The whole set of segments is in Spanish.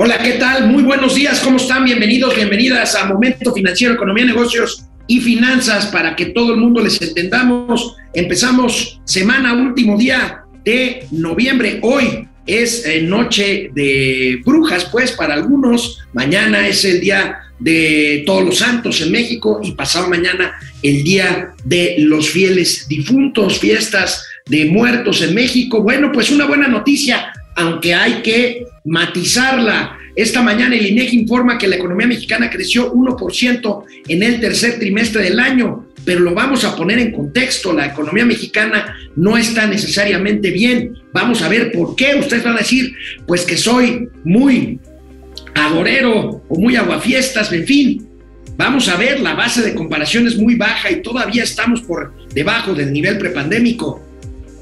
Hola, ¿qué tal? Muy buenos días, ¿cómo están? Bienvenidos, bienvenidas a Momento Financiero, Economía, Negocios y Finanzas para que todo el mundo les entendamos. Empezamos semana, último día de noviembre. Hoy es eh, noche de brujas, pues para algunos. Mañana es el día de todos los santos en México y pasado mañana el día de los fieles difuntos, fiestas de muertos en México. Bueno, pues una buena noticia aunque hay que matizarla. Esta mañana el INEGI informa que la economía mexicana creció 1% en el tercer trimestre del año, pero lo vamos a poner en contexto. La economía mexicana no está necesariamente bien. Vamos a ver por qué. Ustedes van a decir, pues que soy muy agorero o muy aguafiestas, en fin. Vamos a ver, la base de comparación es muy baja y todavía estamos por debajo del nivel prepandémico.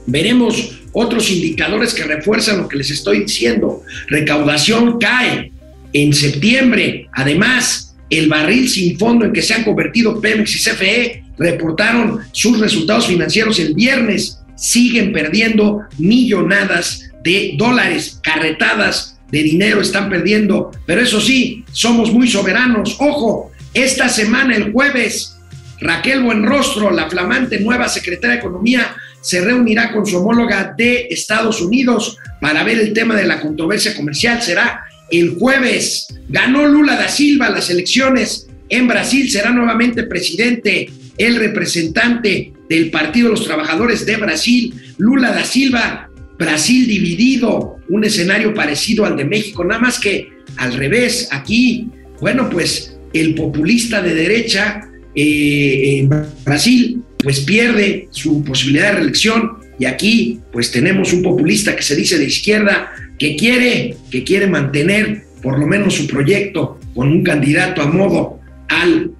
Veremos otros indicadores que refuerzan lo que les estoy diciendo. Recaudación cae en septiembre. Además, el barril sin fondo en que se han convertido Pemex y CFE reportaron sus resultados financieros el viernes. Siguen perdiendo millonadas de dólares, carretadas de dinero están perdiendo. Pero eso sí, somos muy soberanos. Ojo, esta semana, el jueves, Raquel Buenrostro, la flamante nueva secretaria de Economía, se reunirá con su homóloga de Estados Unidos para ver el tema de la controversia comercial. Será el jueves. Ganó Lula da Silva las elecciones en Brasil. Será nuevamente presidente el representante del Partido de los Trabajadores de Brasil, Lula da Silva. Brasil dividido, un escenario parecido al de México, nada más que al revés. Aquí, bueno, pues el populista de derecha eh, en Brasil pues pierde su posibilidad de reelección y aquí pues tenemos un populista que se dice de izquierda que quiere que quiere mantener por lo menos su proyecto con un candidato a modo al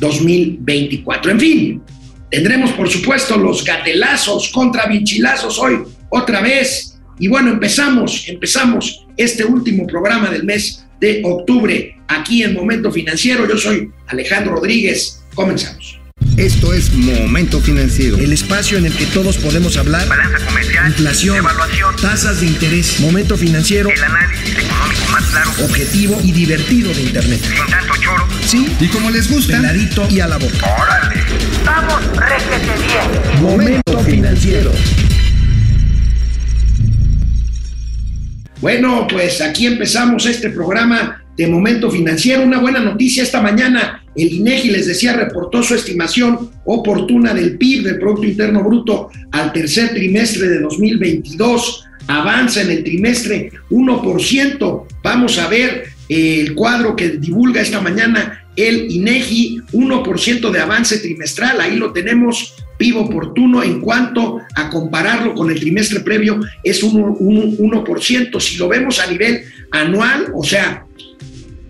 2024. En fin, tendremos por supuesto los gatelazos contra vinchilazos hoy otra vez y bueno, empezamos, empezamos este último programa del mes de octubre aquí en Momento Financiero. Yo soy Alejandro Rodríguez. Comenzamos. Esto es Momento Financiero. El espacio en el que todos podemos hablar. Balanza comercial. Inflación. Evaluación. Tasas de interés. Momento Financiero. El análisis económico más claro. Objetivo y divertido de Internet. Sin tanto choro. Sí. Y como les gusta. Peladito y a la boca. ¡Órale! ¡Vamos, réjete bien! Momento Financiero. Bueno, pues aquí empezamos este programa de Momento Financiero. Una buena noticia esta mañana. El INEGI les decía reportó su estimación oportuna del PIB, del Producto Interno Bruto, al tercer trimestre de 2022. Avanza en el trimestre 1%. Vamos a ver eh, el cuadro que divulga esta mañana el INEGI, 1% de avance trimestral. Ahí lo tenemos. PIB oportuno en cuanto a compararlo con el trimestre previo es un, un 1%. Si lo vemos a nivel anual, o sea,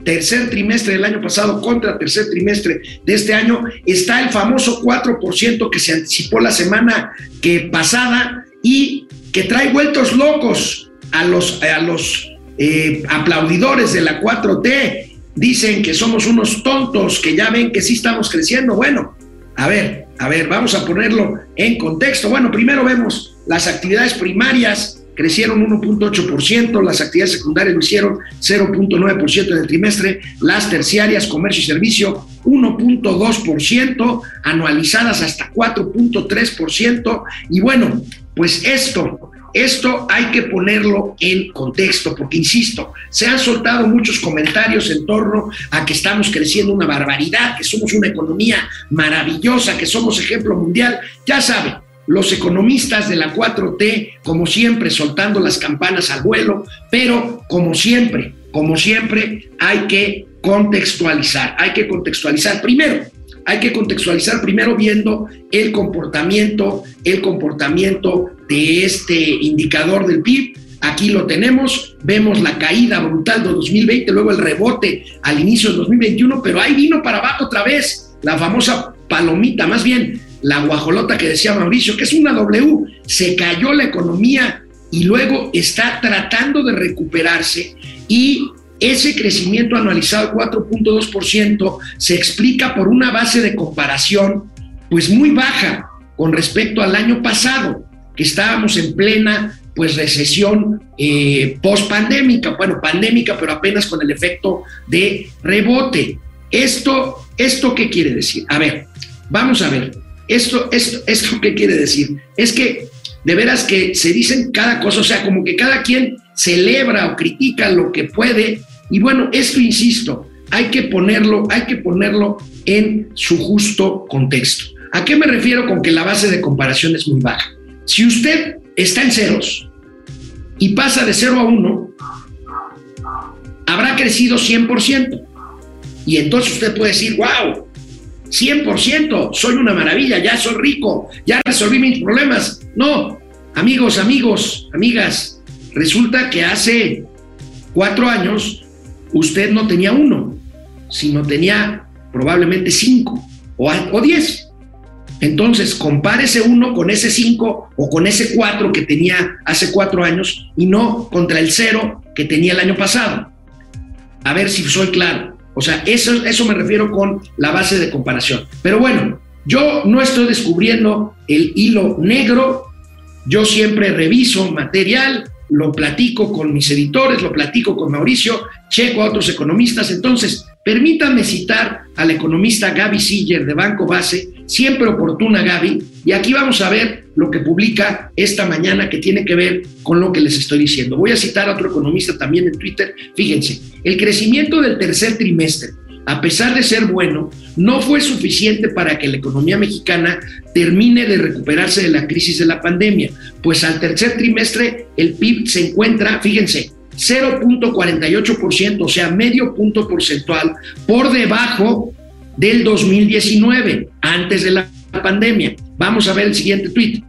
tercer trimestre del año pasado contra tercer trimestre de este año, está el famoso 4% que se anticipó la semana que pasada y que trae vueltos locos a los, a los eh, aplaudidores de la 4T. Dicen que somos unos tontos, que ya ven que sí estamos creciendo. Bueno, a ver, a ver, vamos a ponerlo en contexto. Bueno, primero vemos las actividades primarias crecieron 1.8%, las actividades secundarias lo hicieron 0.9% en el trimestre, las terciarias, comercio y servicio 1.2%, anualizadas hasta 4.3%. Y bueno, pues esto, esto hay que ponerlo en contexto, porque insisto, se han soltado muchos comentarios en torno a que estamos creciendo una barbaridad, que somos una economía maravillosa, que somos ejemplo mundial. Ya saben, los economistas de la 4T, como siempre, soltando las campanas al vuelo, pero como siempre, como siempre, hay que contextualizar, hay que contextualizar primero. Hay que contextualizar primero viendo el comportamiento, el comportamiento de este indicador del PIB. Aquí lo tenemos, vemos la caída brutal de 2020, luego el rebote al inicio de 2021, pero ahí vino para abajo otra vez la famosa palomita, más bien la guajolota que decía Mauricio, que es una W, se cayó la economía y luego está tratando de recuperarse y ese crecimiento anualizado 4.2% se explica por una base de comparación pues muy baja con respecto al año pasado, que estábamos en plena pues recesión eh, post-pandémica, bueno, pandémica, pero apenas con el efecto de rebote. Esto, ¿Esto qué quiere decir? A ver, vamos a ver. Esto, esto, esto qué quiere decir? Es que de veras que se dicen cada cosa, o sea, como que cada quien celebra o critica lo que puede. Y bueno, esto, insisto, hay que ponerlo, hay que ponerlo en su justo contexto. ¿A qué me refiero con que la base de comparación es muy baja? Si usted está en ceros y pasa de 0 a 1, habrá crecido 100%. Y entonces usted puede decir, wow, 100%, soy una maravilla, ya soy rico, ya resolví mis problemas. No, amigos, amigos, amigas, resulta que hace cuatro años usted no tenía uno, sino tenía probablemente cinco o, o diez. Entonces, compare ese uno con ese cinco o con ese cuatro que tenía hace cuatro años y no contra el cero que tenía el año pasado. A ver si soy claro. O sea, eso, eso me refiero con la base de comparación. Pero bueno, yo no estoy descubriendo el hilo negro, yo siempre reviso material, lo platico con mis editores, lo platico con Mauricio, checo a otros economistas. Entonces, permítanme citar al economista Gaby Siller de Banco Base, siempre oportuna Gaby, y aquí vamos a ver lo que publica esta mañana que tiene que ver con lo que les estoy diciendo. Voy a citar a otro economista también en Twitter. Fíjense, el crecimiento del tercer trimestre, a pesar de ser bueno, no fue suficiente para que la economía mexicana termine de recuperarse de la crisis de la pandemia, pues al tercer trimestre el PIB se encuentra, fíjense, 0.48%, o sea, medio punto porcentual por debajo del 2019, antes de la pandemia. Vamos a ver el siguiente tweet.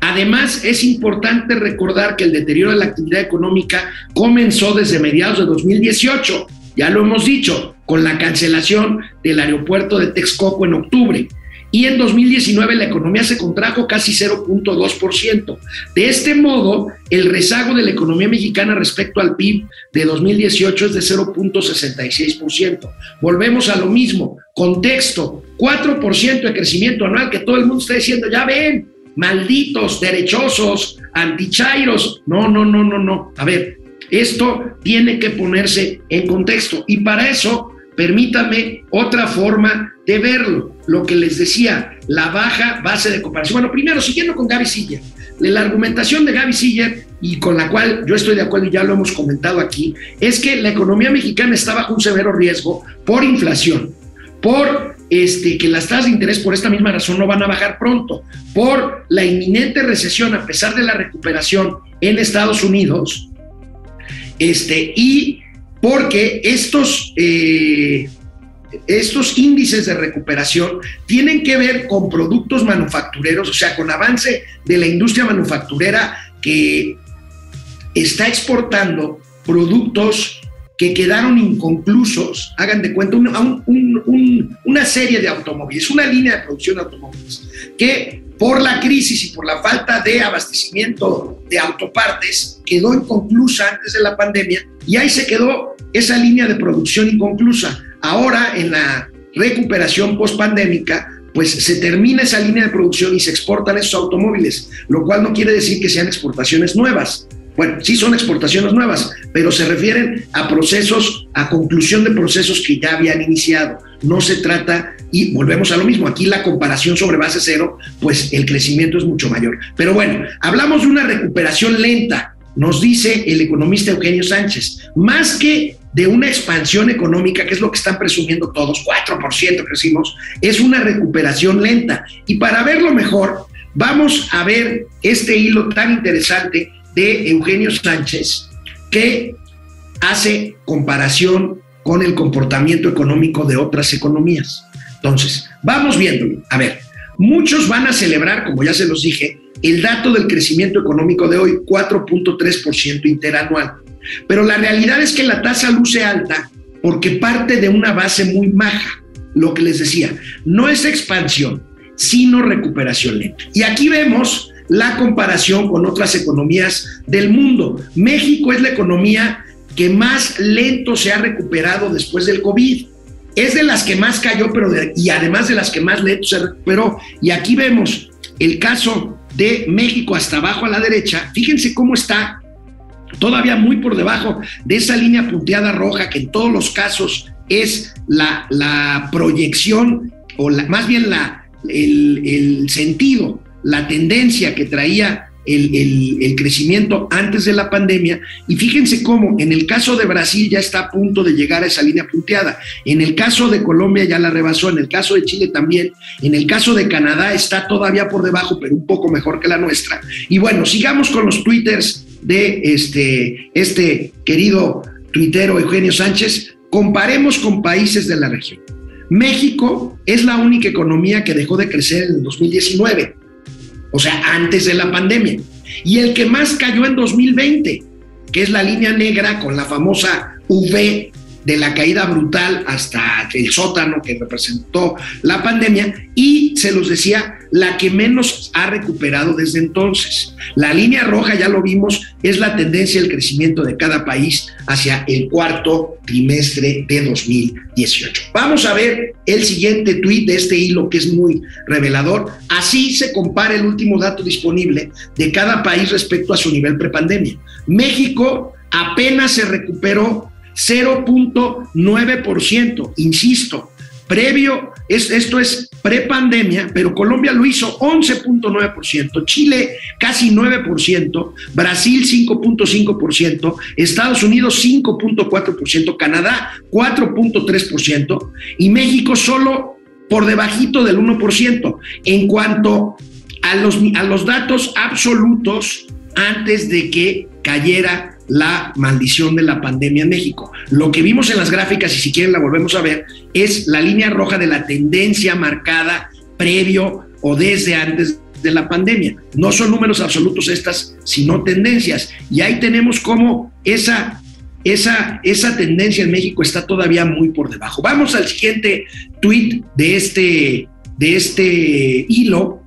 Además, es importante recordar que el deterioro de la actividad económica comenzó desde mediados de 2018, ya lo hemos dicho, con la cancelación del aeropuerto de Texcoco en octubre y en 2019 la economía se contrajo casi 0.2%. De este modo, el rezago de la economía mexicana respecto al PIB de 2018 es de 0.66%. Volvemos a lo mismo, contexto, 4% de crecimiento anual que todo el mundo está diciendo, ya ven, malditos, derechosos, antichairos. No, no, no, no, no. A ver, esto tiene que ponerse en contexto y para eso permítame otra forma de verlo. Lo que les decía, la baja base de comparación. Bueno, primero, siguiendo con Gaby Siller, la argumentación de Gaby Siller, y con la cual yo estoy de acuerdo y ya lo hemos comentado aquí, es que la economía mexicana está bajo un severo riesgo por inflación, por este, que las tasas de interés por esta misma razón no van a bajar pronto, por la inminente recesión a pesar de la recuperación en Estados Unidos, este, y porque estos, eh, estos índices de recuperación tienen que ver con productos manufactureros, o sea, con avance de la industria manufacturera que está exportando productos que quedaron inconclusos, hagan de cuenta, una serie de automóviles, una línea de producción de automóviles, que por la crisis y por la falta de abastecimiento de autopartes, quedó inconclusa antes de la pandemia y ahí se quedó esa línea de producción inconclusa. Ahora, en la recuperación post-pandémica, pues se termina esa línea de producción y se exportan esos automóviles, lo cual no quiere decir que sean exportaciones nuevas. Bueno, sí son exportaciones nuevas, pero se refieren a procesos, a conclusión de procesos que ya habían iniciado. No se trata y volvemos a lo mismo, aquí la comparación sobre base cero, pues el crecimiento es mucho mayor. Pero bueno, hablamos de una recuperación lenta, nos dice el economista Eugenio Sánchez, más que de una expansión económica, que es lo que están presumiendo todos, 4% crecimos, es una recuperación lenta. Y para verlo mejor, vamos a ver este hilo tan interesante de Eugenio Sánchez, que hace comparación con el comportamiento económico de otras economías. Entonces, vamos viéndolo. A ver, muchos van a celebrar, como ya se los dije, el dato del crecimiento económico de hoy, 4.3% interanual. Pero la realidad es que la tasa luce alta porque parte de una base muy maja. Lo que les decía, no es expansión, sino recuperación lenta. Y aquí vemos la comparación con otras economías del mundo. México es la economía que más lento se ha recuperado después del COVID es de las que más cayó, pero y además de las que más lento se recuperó. Y aquí vemos el caso de México hasta abajo a la derecha, fíjense cómo está todavía muy por debajo de esa línea punteada roja que en todos los casos es la, la proyección o la, más bien la, el, el sentido, la tendencia que traía el, crecimiento antes de la pandemia. Y fíjense cómo en el caso de Brasil ya está a punto de llegar a esa línea punteada. En el caso de Colombia ya la rebasó, en el caso de Chile también. En el caso de Canadá está todavía por debajo, pero un poco mejor que la nuestra. Y bueno, sigamos con los twitters de este, este querido tuitero Eugenio Sánchez. Comparemos con países de la región. México es la única economía que dejó de crecer en el 2019 o sea, antes de la pandemia. Y el que más cayó en 2020, que es la línea negra con la famosa V de la caída brutal hasta el sótano que representó la pandemia y se los decía, la que menos ha recuperado desde entonces. La línea roja, ya lo vimos, es la tendencia del crecimiento de cada país hacia el cuarto trimestre de 2018. Vamos a ver el siguiente tuit de este hilo que es muy revelador. Así se compara el último dato disponible de cada país respecto a su nivel prepandemia. México apenas se recuperó 0.9%, insisto, previo, es, esto es prepandemia, pero Colombia lo hizo 11.9%, Chile casi 9%, Brasil 5.5%, Estados Unidos 5.4%, Canadá 4.3% y México solo por debajito del 1%. En cuanto a los, a los datos absolutos antes de que cayera la maldición de la pandemia en México. Lo que vimos en las gráficas, y si quieren la volvemos a ver, es la línea roja de la tendencia marcada previo o desde antes de la pandemia. No son números absolutos estas, sino tendencias. Y ahí tenemos cómo esa, esa, esa tendencia en México está todavía muy por debajo. Vamos al siguiente tweet de este, de este hilo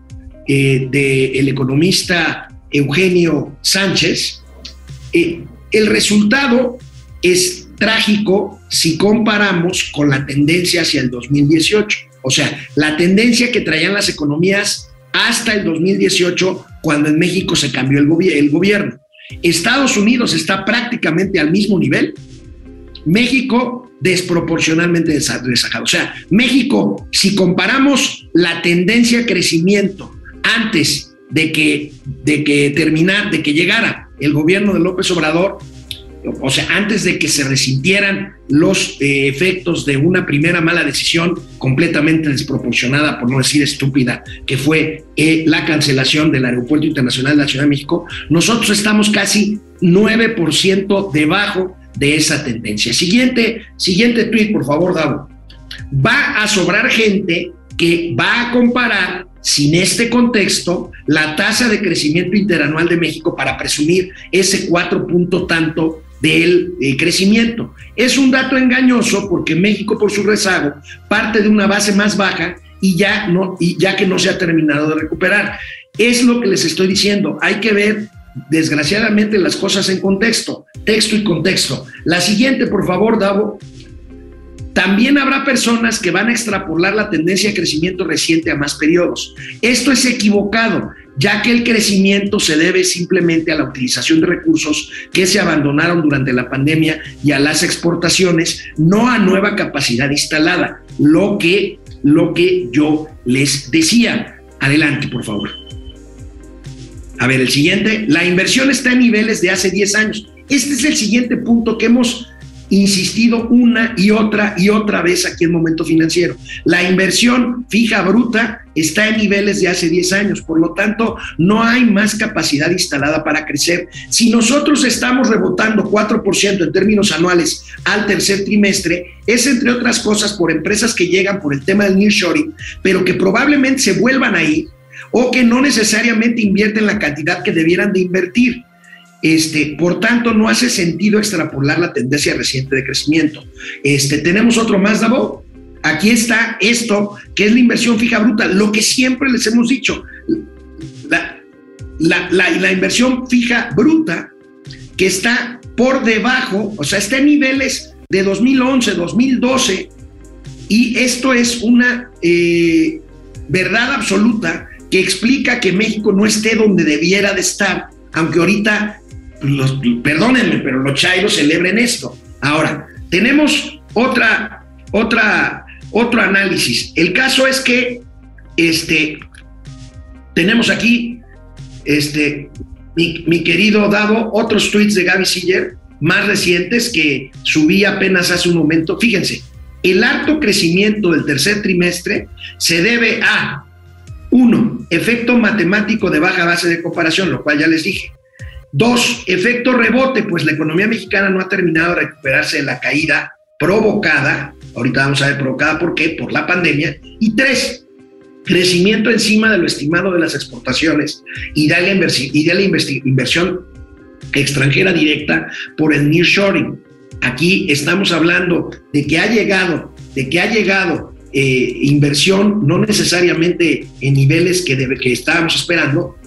eh, del economista Eugenio Sánchez, eh, el resultado es trágico si comparamos con la tendencia hacia el 2018. O sea, la tendencia que traían las economías hasta el 2018, cuando en México se cambió el, gobierno. Estados Unidos está prácticamente al mismo nivel. México desproporcionalmente desajado. O sea, México, si comparamos la tendencia de crecimiento antes de que, de que terminar, de que llegara el gobierno de López Obrador, o sea, antes de que se resintieran los eh, efectos de una primera mala decisión completamente desproporcionada, por no decir estúpida, que fue eh, la cancelación del Aeropuerto Internacional de la Ciudad de México, nosotros estamos casi 9% debajo de esa tendencia. Siguiente, siguiente tweet, por favor, Davo. Va a sobrar gente que va a comparar sin este contexto, la tasa de crecimiento interanual de México para presumir ese cuatro punto tanto del eh, crecimiento. Es un dato engañoso porque México por su rezago parte de una base más baja y ya, no, y ya que no se ha terminado de recuperar. Es lo que les estoy diciendo. Hay que ver, desgraciadamente, las cosas en contexto, texto y contexto. La siguiente, por favor, Davo. También habrá personas que van a extrapolar la tendencia de crecimiento reciente a más periodos. Esto es equivocado, ya que el crecimiento se debe simplemente a la utilización de recursos que se abandonaron durante la pandemia y a las exportaciones, no a nueva capacidad instalada, lo que, lo que yo les decía. Adelante, por favor. A ver, el siguiente, la inversión está en niveles de hace 10 años. Este es el siguiente punto que hemos insistido una y otra y otra vez aquí en Momento Financiero. La inversión fija bruta está en niveles de hace 10 años, por lo tanto, no hay más capacidad instalada para crecer. Si nosotros estamos rebotando 4% en términos anuales al tercer trimestre, es entre otras cosas por empresas que llegan por el tema del nearshoring, pero que probablemente se vuelvan ahí o que no necesariamente invierten la cantidad que debieran de invertir. Este, por tanto, no hace sentido extrapolar la tendencia reciente de crecimiento. Este, tenemos otro más, Davo. Aquí está esto, que es la inversión fija bruta, lo que siempre les hemos dicho. La, la inversión fija bruta, que está por debajo, o sea, está en niveles de 2011, 2012, y esto es una eh, verdad absoluta que explica que México no esté donde debiera de estar, aunque ahorita, perdónenme, pero los chairos celebren esto. Ahora, tenemos otra, otra, otro análisis. El caso es que este, tenemos aquí, este, mi, mi querido Dado, otros tweets de Gaby Siller más recientes que subí apenas hace un momento. Fíjense, el alto crecimiento del tercer trimestre se debe a, uno, efecto matemático de baja base de comparación, lo cual ya les dije. Dos, efecto rebote, pues la economía mexicana no ha terminado de recuperarse de la caída provocada, ahorita vamos a ver provocada por qué, por la pandemia. Y tres, crecimiento encima de lo estimado de las exportaciones y de la, inversión extranjera directa por el nearshoring. Aquí estamos hablando de que ha llegado, de que ha llegado eh, inversión, no necesariamente en niveles que, debe, que estábamos esperando,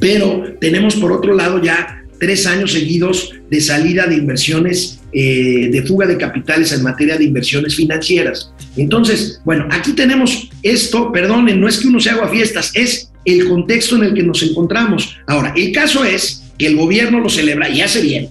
pero tenemos por otro lado ya tres años seguidos de salida de inversiones, eh, de fuga de capitales en materia de inversiones financieras. Entonces, bueno, aquí tenemos esto, perdonen, no es que uno se haga fiestas, es el contexto en el que nos encontramos. Ahora, el caso es que el gobierno lo celebra y hace bien.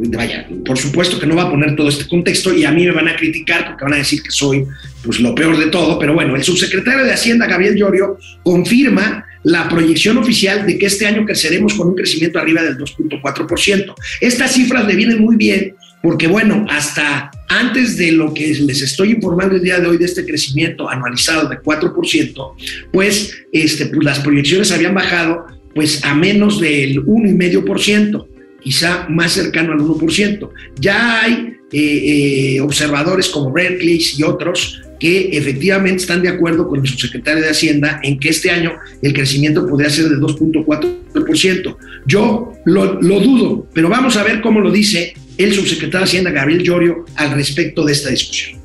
Vaya, por supuesto que no va a poner todo este contexto y a mí me van a criticar porque van a decir que soy pues lo peor de todo, pero bueno, el subsecretario de Hacienda, Gabriel Llorio, confirma la proyección oficial de que este año creceremos con un crecimiento arriba del 2.4%. Estas cifras le vienen muy bien porque bueno, hasta antes de lo que les estoy informando el día de hoy de este crecimiento anualizado de 4%, pues, este, pues las proyecciones habían bajado pues a menos del 1,5%, quizá más cercano al 1%. Ya hay eh, eh, observadores como Berkeley y otros que efectivamente están de acuerdo con el subsecretario de Hacienda en que este año el crecimiento podría ser de 2.4%. Yo lo, lo, dudo, pero vamos a ver cómo lo dice el subsecretario de Hacienda, Gabriel Llorio, al respecto de esta discusión.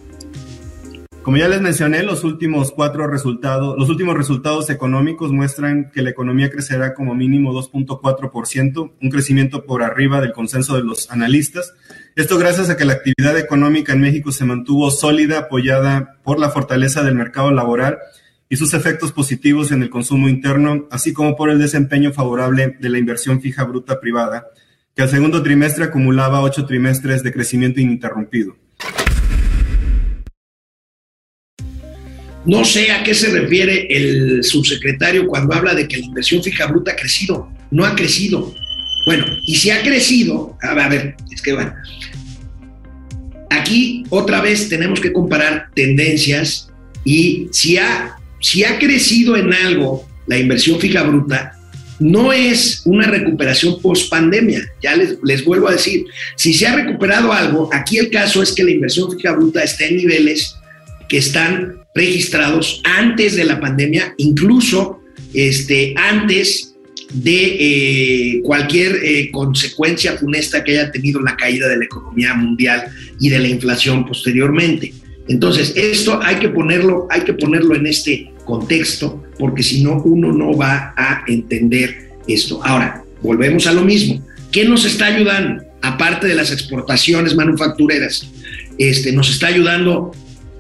Como ya les mencioné, los últimos cuatro resultados, los últimos resultados económicos muestran que la economía crecerá como mínimo 2.4%, un crecimiento por arriba del consenso de los analistas. Esto gracias a que la actividad económica en México se mantuvo sólida, apoyada por la fortaleza del mercado laboral y sus efectos positivos en el consumo interno, así como por el desempeño favorable de la inversión fija bruta privada, que al segundo trimestre acumulaba ocho trimestres de crecimiento ininterrumpido. No sé a qué se refiere el subsecretario cuando habla de que la inversión fija bruta ha crecido. No ha crecido. Bueno, y si ha crecido, a ver, es que bueno, aquí otra vez tenemos que comparar tendencias y si ha, si ha crecido en algo la inversión fija bruta, no es una recuperación post pandemia. Ya les, les, vuelvo a decir, si se ha recuperado algo, aquí el caso es que la inversión fija bruta está en niveles que están registrados antes de la pandemia, incluso este, antes de eh, cualquier eh, consecuencia funesta que haya tenido la caída de la economía mundial y de la inflación posteriormente. Entonces, esto hay que ponerlo, hay que ponerlo en este contexto, porque si no, uno no va a entender esto. Ahora, volvemos a lo mismo. ¿Qué nos está ayudando? Aparte de las exportaciones manufactureras, este, nos está ayudando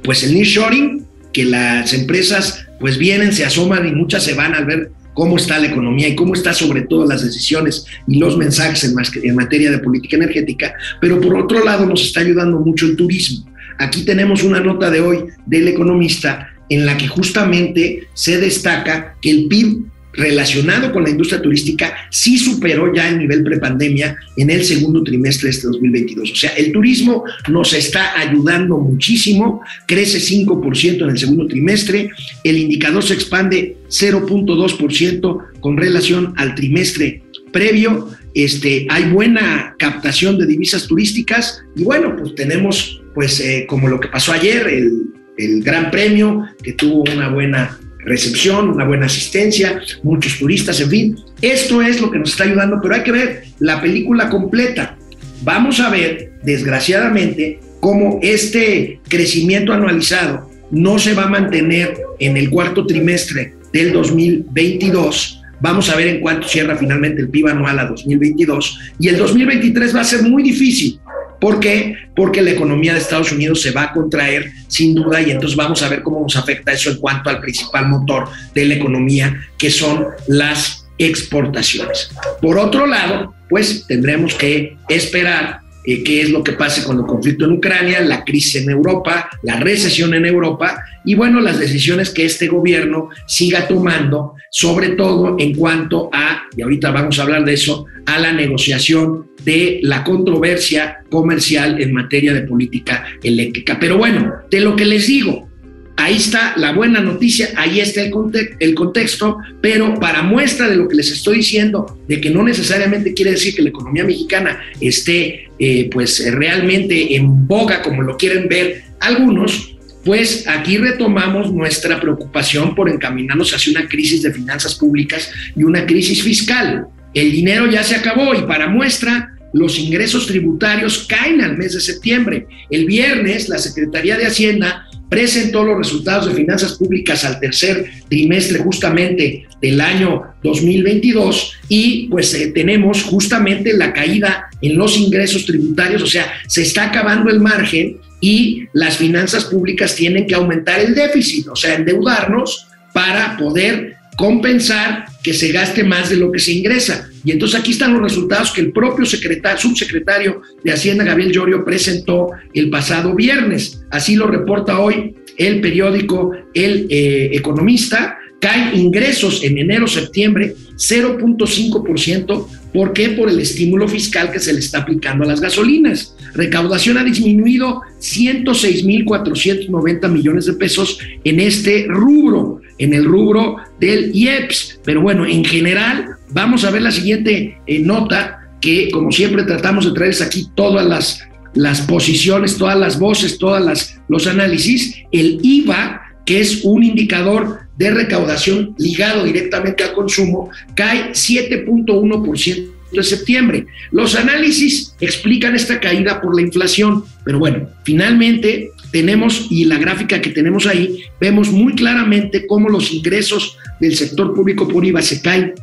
pues el nearshoring, que las empresas pues vienen, se asoman y muchas se van al ver cómo está la economía y cómo está sobre todo las decisiones y los mensajes en, en materia de política energética, pero por otro lado nos está ayudando mucho el turismo. Aquí tenemos una nota de hoy del economista en la que justamente se destaca que el PIB relacionado con la industria turística sí superó ya el nivel prepandemia en el segundo trimestre de este 2022. O sea, el turismo nos está ayudando muchísimo, crece 5% en el segundo trimestre, el indicador se expande 0.2% con relación al trimestre previo, este, hay buena captación de divisas turísticas y bueno, pues tenemos pues eh, como lo que pasó ayer, el, el Gran Premio, que tuvo una buena recepción, una buena asistencia, muchos turistas, en fin. Esto es lo que nos está ayudando, pero hay que ver la película completa. Vamos a ver, desgraciadamente, cómo este crecimiento anualizado no se va a mantener en el cuarto trimestre del 2022. Vamos a ver en cuánto cierra finalmente el PIB anual a 2022. Y el 2023 va a ser muy difícil ¿Por qué? Porque la economía de Estados Unidos se va a contraer sin duda y entonces vamos a ver cómo nos afecta eso en cuanto al principal motor de la economía, que son las exportaciones. Por otro lado, pues tendremos que esperar eh, qué es lo que pase con el conflicto en Ucrania, la crisis en Europa, la recesión en Europa y bueno, las decisiones que este gobierno siga tomando, sobre todo en cuanto a, y ahorita vamos a hablar de eso, a la negociación de la controversia comercial en materia de política eléctrica. Pero bueno, de lo que les digo, Ahí está la buena noticia, ahí está el, contexto, pero para muestra de lo que les estoy diciendo, de que no necesariamente quiere decir que la economía mexicana esté eh, pues realmente en boga como lo quieren ver algunos, pues aquí retomamos nuestra preocupación por encaminarnos hacia una crisis de finanzas públicas y una crisis fiscal. El dinero ya se acabó y para muestra los ingresos tributarios caen al mes de septiembre. El viernes la Secretaría de Hacienda presentó los resultados de finanzas públicas al tercer trimestre justamente del año 2022 y pues eh, tenemos justamente la caída en los ingresos tributarios, o sea, se está acabando el margen y las finanzas públicas tienen que aumentar el déficit, o sea, endeudarnos para poder compensar que se gaste más de lo que se ingresa. Y entonces aquí están los resultados que el propio secretario, subsecretario de Hacienda, Gabriel Llorio, presentó el pasado viernes. Así lo reporta hoy el periódico El eh, Economista. Caen ingresos en enero-septiembre 0.5%. ¿Por qué? Por el estímulo fiscal que se le está aplicando a las gasolinas. Recaudación ha disminuido 106.490 millones de pesos en este rubro en el rubro del IEPS. Pero bueno, en general, vamos a ver la siguiente eh, nota que como siempre tratamos de traerles aquí todas las, las posiciones, todas las voces, todos los análisis. El IVA, que es un indicador de recaudación ligado directamente al consumo, cae 7.1% de septiembre. Los análisis explican esta caída por la inflación, pero bueno, finalmente tenemos, y la gráfica que tenemos ahí, vemos muy claramente cómo los ingresos del sector público por IVA se caen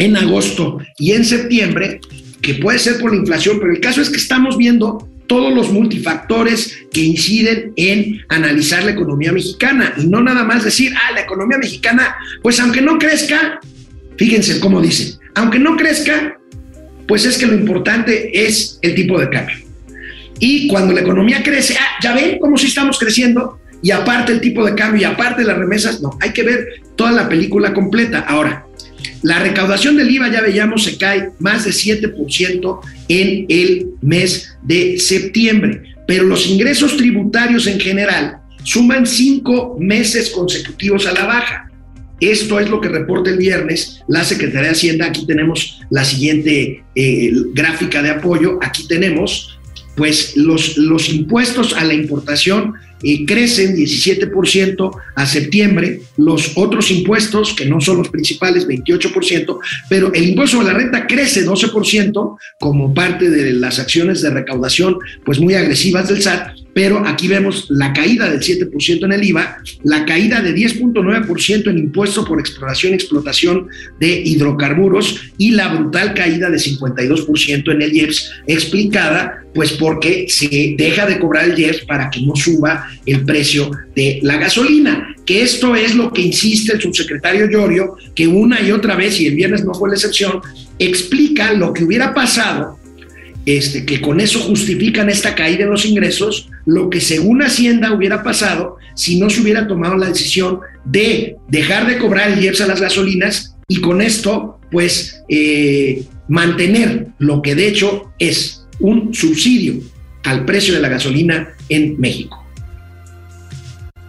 en agosto y en septiembre, que puede ser por la inflación, pero el caso es que estamos viendo todos los multifactores que inciden en analizar la economía mexicana y no nada más decir, ah, la economía mexicana, pues aunque no crezca, fíjense cómo dicen, aunque no crezca, pues es que lo importante es el tipo de cambio. Y cuando la economía crece, ah, ya ven cómo sí estamos creciendo, y aparte el tipo de cambio, y aparte las remesas, no, hay que ver toda la película completa. Ahora, la recaudación del IVA, ya veíamos, se cae más de 7% en el mes de septiembre, pero los ingresos tributarios en general suman cinco meses consecutivos a la baja. Esto es lo que reporta el viernes la Secretaría de Hacienda. Aquí tenemos la siguiente eh, gráfica de apoyo. Aquí tenemos pues los, los impuestos a la importación eh, crecen 17% a septiembre, los otros impuestos, que no son los principales, 28%, pero el impuesto a la renta crece 12% como parte de las acciones de recaudación pues muy agresivas del SAT, pero aquí vemos la caída del 7% en el IVA, la caída de 10.9% en impuesto por exploración y explotación de hidrocarburos y la brutal caída de 52% en el IEPS, explicada pues porque se deja de cobrar el IEPS para que no suba el precio de la gasolina, que esto es lo que insiste el subsecretario Llorio, que una y otra vez, y el viernes no fue la excepción, explica lo que hubiera pasado este, que con eso justifican esta caída en los ingresos, lo que según Hacienda hubiera pasado si no se hubiera tomado la decisión de dejar de cobrar el IEPS a las gasolinas y con esto, pues, eh, mantener lo que de hecho es un subsidio al precio de la gasolina en México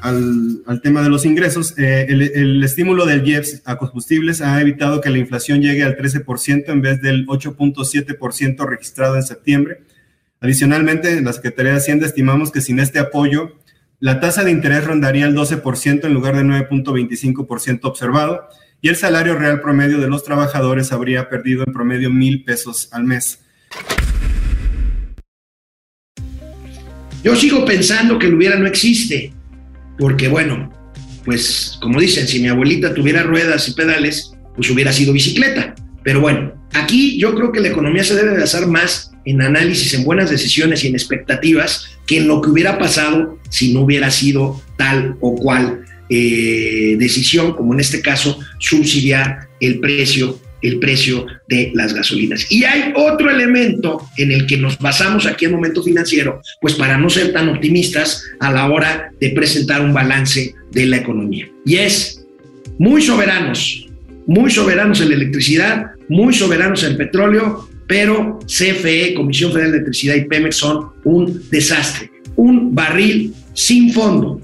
al, tema de los ingresos, eh, el, estímulo del IEPS a combustibles ha evitado que la inflación llegue al 13% en vez del 8.7% registrado en septiembre. Adicionalmente, en la Secretaría de Hacienda estimamos que sin este apoyo, la tasa de interés rondaría el 12% en lugar del 9.25% observado y el salario real promedio de los trabajadores habría perdido en promedio mil pesos al mes. Yo sigo pensando que el hubiera no existe porque bueno, pues como dicen, si mi abuelita tuviera ruedas y pedales, pues hubiera sido bicicleta. Pero bueno, aquí yo creo que la economía se debe basar más en análisis, en buenas decisiones y en expectativas que en lo que hubiera pasado si no hubiera sido tal o cual eh, decisión, como en este caso, subsidiar el precio el precio de las gasolinas. Y hay otro elemento en el que nos basamos aquí en Momento Financiero, pues para no ser tan optimistas a la hora de presentar un balance de la economía. Y es muy soberanos, muy soberanos en la electricidad, muy soberanos en petróleo, pero CFE, Comisión Federal de Electricidad y Pemex son un desastre, un barril sin fondo.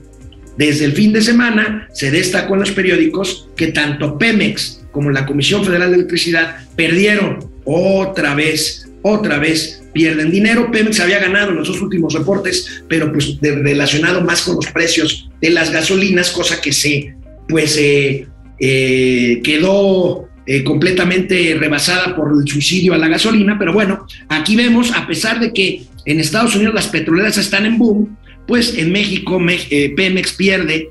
Desde el fin de semana se destacó en los periódicos que tanto Pemex como la Comisión Federal de Electricidad perdieron otra vez, otra vez pierden dinero. Pemex había ganado en los dos últimos reportes, pero pues relacionado más con los precios de las gasolinas, cosa que se pues eh, eh, quedó eh, completamente rebasada por el suicidio a la gasolina, pero bueno, aquí vemos, a pesar de que en Estados Unidos las petroleras están en boom, pues en México Pemex pierde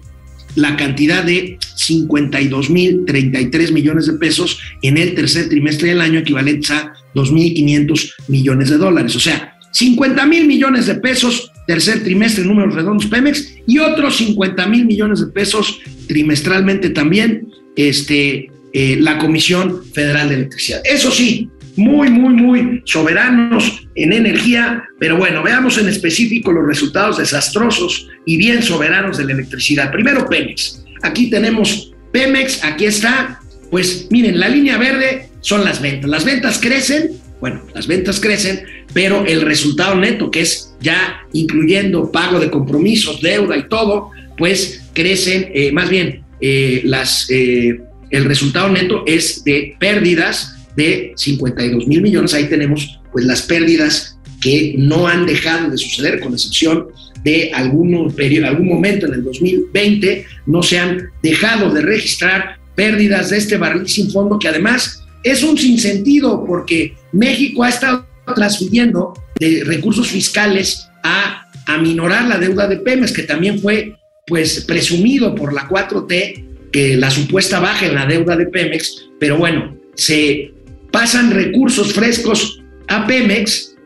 la cantidad de 52.033 millones de pesos en el tercer trimestre del año, equivalentes a 2.500 millones de dólares. O sea, 50 mil millones de pesos tercer trimestre en números redondos Pemex y otros 50 mil millones de pesos trimestralmente también este, eh, la Comisión Federal de Electricidad. Eso sí, muy, muy, muy soberanos en energía, pero bueno, veamos en específico los resultados desastrosos y bien soberanos de la electricidad. Primero Pemex. Aquí tenemos Pemex, aquí está. Pues miren, la línea verde son las ventas. Las ventas crecen, bueno, las ventas crecen, pero el resultado neto, que es ya incluyendo pago de compromisos, deuda y todo, pues crecen, eh, más bien, eh, las, eh, el resultado neto es de pérdidas de 52 mil millones. Ahí tenemos pues las pérdidas que no han dejado de suceder, con excepción de algún, periodo, algún momento en el 2020, no se han dejado de registrar pérdidas de este barril sin fondo, que además es un sinsentido porque México ha estado transfiriendo de recursos fiscales a aminorar la deuda de Pemex, que también fue pues presumido por la 4T que la supuesta baja en la deuda de Pemex, pero bueno, se pasan recursos frescos a Pemex.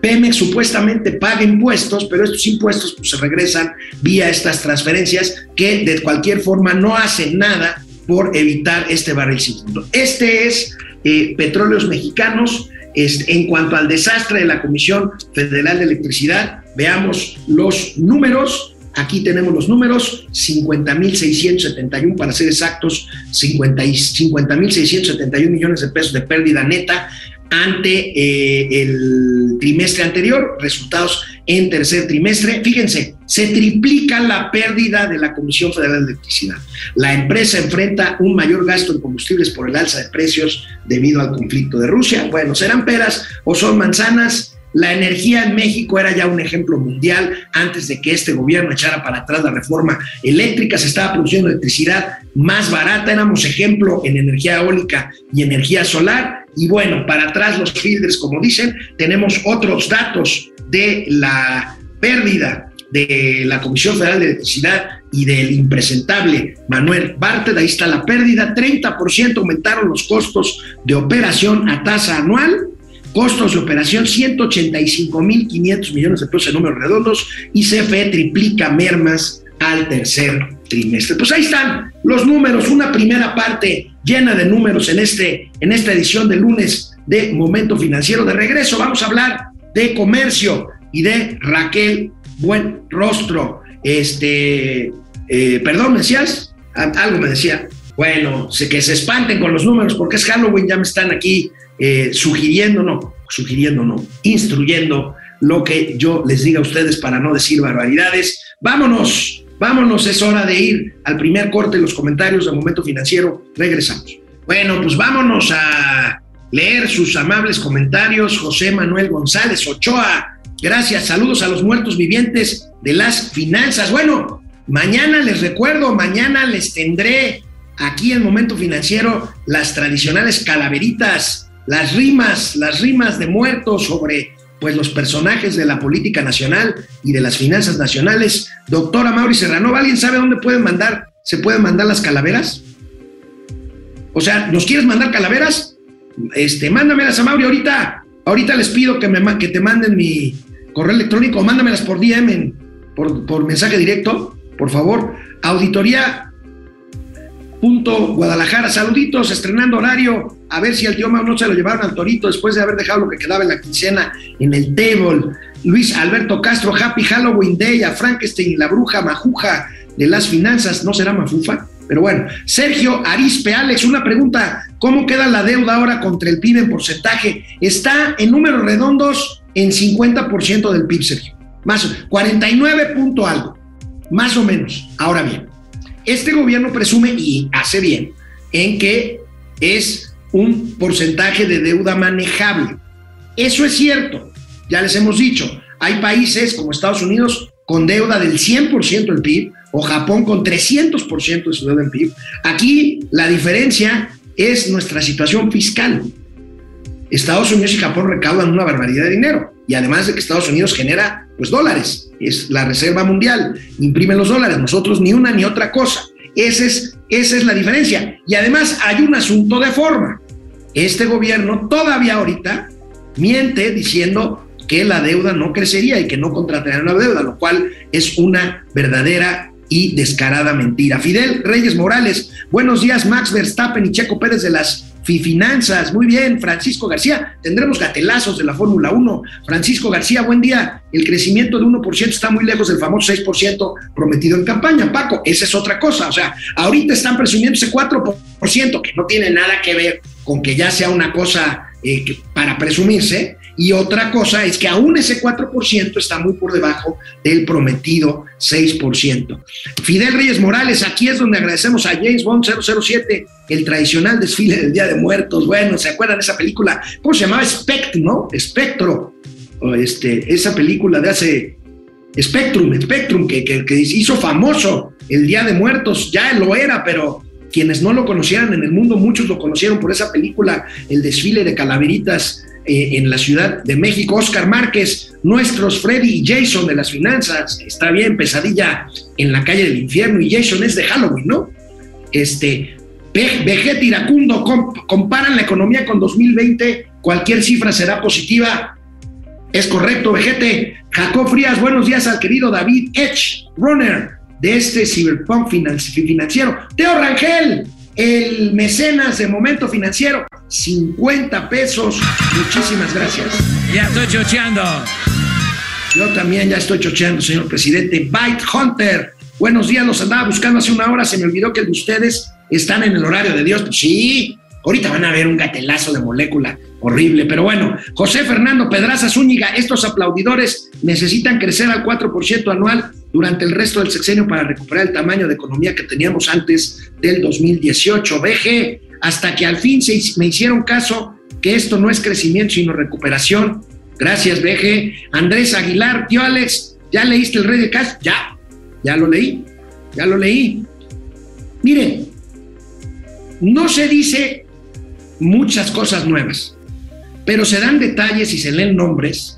Pemex supuestamente paga impuestos, pero estos impuestos pues, se regresan vía estas transferencias que de cualquier forma no hacen nada por evitar este barril sin fondo. Este es eh, Petróleos Mexicanos. en cuanto al desastre de la Comisión Federal de Electricidad, veamos los números. Aquí tenemos los números, 50.671 para ser exactos, 50.671 millones de pesos de pérdida neta ante eh, el trimestre anterior, resultados en tercer trimestre. Fíjense, se triplica la pérdida de la Comisión Federal de Electricidad. La empresa enfrenta un mayor gasto en combustibles por el alza de precios debido al conflicto de Rusia. Bueno, serán peras o son manzanas la energía en México era ya un ejemplo mundial antes de que este gobierno echara para atrás la reforma eléctrica, se estaba produciendo electricidad más barata, éramos ejemplo en energía eólica y energía solar. Y bueno, para atrás los filters, como dicen, tenemos otros datos de la pérdida de la Comisión Federal de Electricidad y del impresentable Manuel Bartlett, ahí está la pérdida, 30% aumentaron los costos de operación a tasa anual Costos de operación 185.500 millones de pesos en números redondos y CFE triplica mermas al tercer trimestre. Pues ahí están los números, una primera parte llena de números en, este, en esta edición de lunes de Momento Financiero. De regreso vamos a hablar de comercio y de Raquel Buen Rostro. Este, eh, perdón, ¿me decías? Algo me decía. Bueno, que se espanten con los números porque es Halloween, ya me están aquí eh, sugiriendo, no, sugiriendo, no, instruyendo lo que yo les diga a ustedes para no decir barbaridades. Vámonos, vámonos, es hora de ir al primer corte de los comentarios del momento financiero. Regresamos. Bueno, pues vámonos a leer sus amables comentarios. José Manuel González Ochoa, gracias, saludos a los muertos vivientes de las finanzas. Bueno, mañana les recuerdo, mañana les tendré aquí en Momento Financiero las tradicionales calaveritas las rimas, las rimas de muertos sobre pues los personajes de la política nacional y de las finanzas nacionales. Doctora Mauri Serrano, ¿alguien sabe dónde pueden mandar, se pueden mandar las calaveras? O sea, ¿nos quieres mandar calaveras? Este, mándamelas a Mauri ahorita. Ahorita les pido que, me, que te manden mi correo electrónico, mándamelas por DM, por, por mensaje directo, por favor. Auditoría punto Guadalajara, saluditos, estrenando horario, a ver si al tío no se lo llevaron al Torito después de haber dejado lo que quedaba en la quincena en el table. Luis Alberto Castro, Happy Halloween Day, a Frankenstein la bruja majuja de las finanzas, ¿no será mafufa? Pero bueno, Sergio Arispe, Alex, una pregunta, ¿cómo queda la deuda ahora contra el PIB en porcentaje? Está en números redondos en 50% del PIB, Sergio. Más, 49 punto algo, más o menos. Ahora bien, este gobierno presume y hace bien en que es un porcentaje de deuda manejable. Eso es cierto, ya les hemos dicho, hay países como Estados Unidos con deuda del 100% del PIB o Japón con 300% de su deuda en PIB. Aquí la diferencia es nuestra situación fiscal. Estados Unidos y Japón recaudan una barbaridad de dinero y además de que Estados Unidos genera pues dólares, es la reserva mundial, imprime los dólares, nosotros ni una ni otra cosa. Esa es, esa es la diferencia. Y además hay un asunto de forma. Este gobierno todavía ahorita miente diciendo que la deuda no crecería y que no contratarían la deuda, lo cual es una verdadera y descarada mentira. Fidel Reyes Morales, buenos días, Max Verstappen y Checo Pérez de las Fifinanzas. Muy bien, Francisco García, tendremos gatelazos de la Fórmula 1. Francisco García, buen día. El crecimiento de 1% está muy lejos del famoso 6% prometido en campaña. Paco, esa es otra cosa. O sea, ahorita están presumiendo ese 4%, que no tiene nada que ver con que ya sea una cosa eh, para presumirse. Y otra cosa es que aún ese 4% está muy por debajo del prometido 6%. Fidel Reyes Morales, aquí es donde agradecemos a James Bond 007, el tradicional desfile del Día de Muertos. Bueno, ¿se acuerdan de esa película? ¿Cómo se llamaba? Spectre, ¿no? Espectro. O este, esa película de hace Spectrum, Spectrum, que, que, que hizo famoso el Día de Muertos, ya lo era, pero quienes no lo conocieran en el mundo, muchos lo conocieron por esa película, el desfile de calaveritas eh, en la Ciudad de México. Oscar Márquez, nuestros Freddy y Jason de las finanzas, está bien, pesadilla en la calle del infierno, y Jason es de Halloween, ¿no? Este, Ve- Vegeta Iracundo, comp- comparan la economía con 2020, cualquier cifra será positiva. Es correcto, Vegete. Jacob Frías, buenos días al querido David Edge, runner de este Cyberpunk finan- financiero. Teo Rangel, el mecenas de Momento Financiero, 50 pesos. Muchísimas gracias. Ya estoy chocheando. Yo también ya estoy chocheando, señor presidente. Byte Hunter, buenos días, los andaba buscando hace una hora, se me olvidó que el de ustedes están en el horario de Dios. Sí, ahorita van a ver un gatelazo de molécula horrible, pero bueno. José Fernando Pedraza Zúñiga, estos aplaudidores necesitan crecer al 4% anual durante el resto del sexenio para recuperar el tamaño de economía que teníamos antes del 2018. BG, hasta que al fin se, me hicieron caso que esto no es crecimiento, sino recuperación. Gracias, BG. Andrés Aguilar, tío Alex, ¿ya leíste El Rey de Cash? Ya, ya lo leí, ya lo leí. Miren, no se dice muchas cosas nuevas, pero se dan detalles y se leen nombres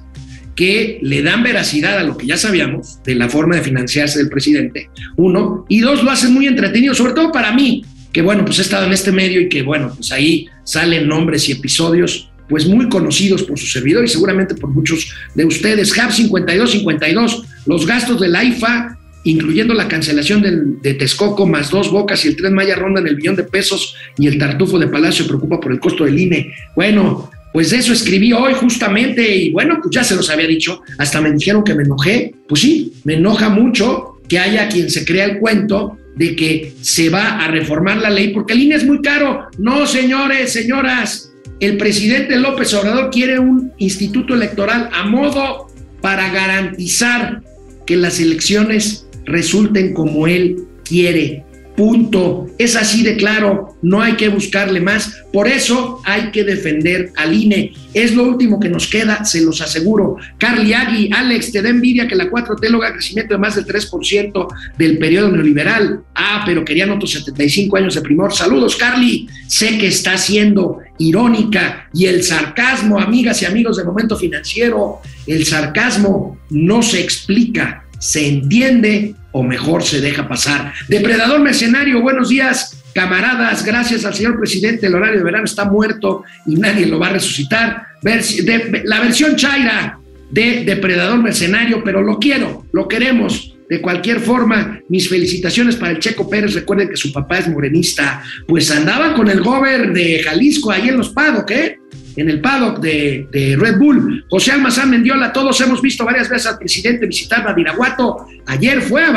que le dan veracidad a lo que ya sabíamos de la forma de financiarse del presidente, uno, y dos, lo hacen muy entretenido, sobre todo para mí, que bueno, pues he estado en este medio y que bueno, pues ahí salen nombres y episodios pues muy conocidos por su servidor y seguramente por muchos de ustedes. HAB 5252, los gastos de la IFA, incluyendo la cancelación del, de Texcoco, más dos bocas y el tren Maya rondan el billón de pesos y el tartufo de Palacio preocupa por el costo del INE. Bueno, pues de eso escribí hoy justamente y bueno, pues ya se los había dicho, hasta me dijeron que me enojé. Pues sí, me enoja mucho que haya quien se crea el cuento de que se va a reformar la ley porque el INE es muy caro. No, señores, señoras, el presidente López Obrador quiere un instituto electoral a modo para garantizar que las elecciones resulten como él quiere. Punto. Es así de claro, no hay que buscarle más. Por eso hay que defender al INE. Es lo último que nos queda, se los aseguro. Carly Agui, Alex, te da envidia que la 4T logra crecimiento de más del 3% del periodo neoliberal. Ah, pero querían otros 75 años de primor. Saludos, Carly. Sé que está siendo irónica y el sarcasmo, amigas y amigos de Momento Financiero, el sarcasmo no se explica, se entiende o mejor se deja pasar. Depredador Mercenario, buenos días. camaradas, gracias al señor presidente, el horario de verano está muerto y nadie lo va a resucitar. la versión Chaira de Depredador Mercenario, pero lo quiero, lo queremos. De cualquier forma, mis felicitaciones para el Checo Pérez. Recuerden que su papá es morenista. Pues andaba con el gober de Jalisco ahí en los paddock, ¿eh? En el paddock de, Red Bull. José Almazán Mendiola, todos hemos visto varias veces al presidente visitar Badiraguato. Ayer fue a,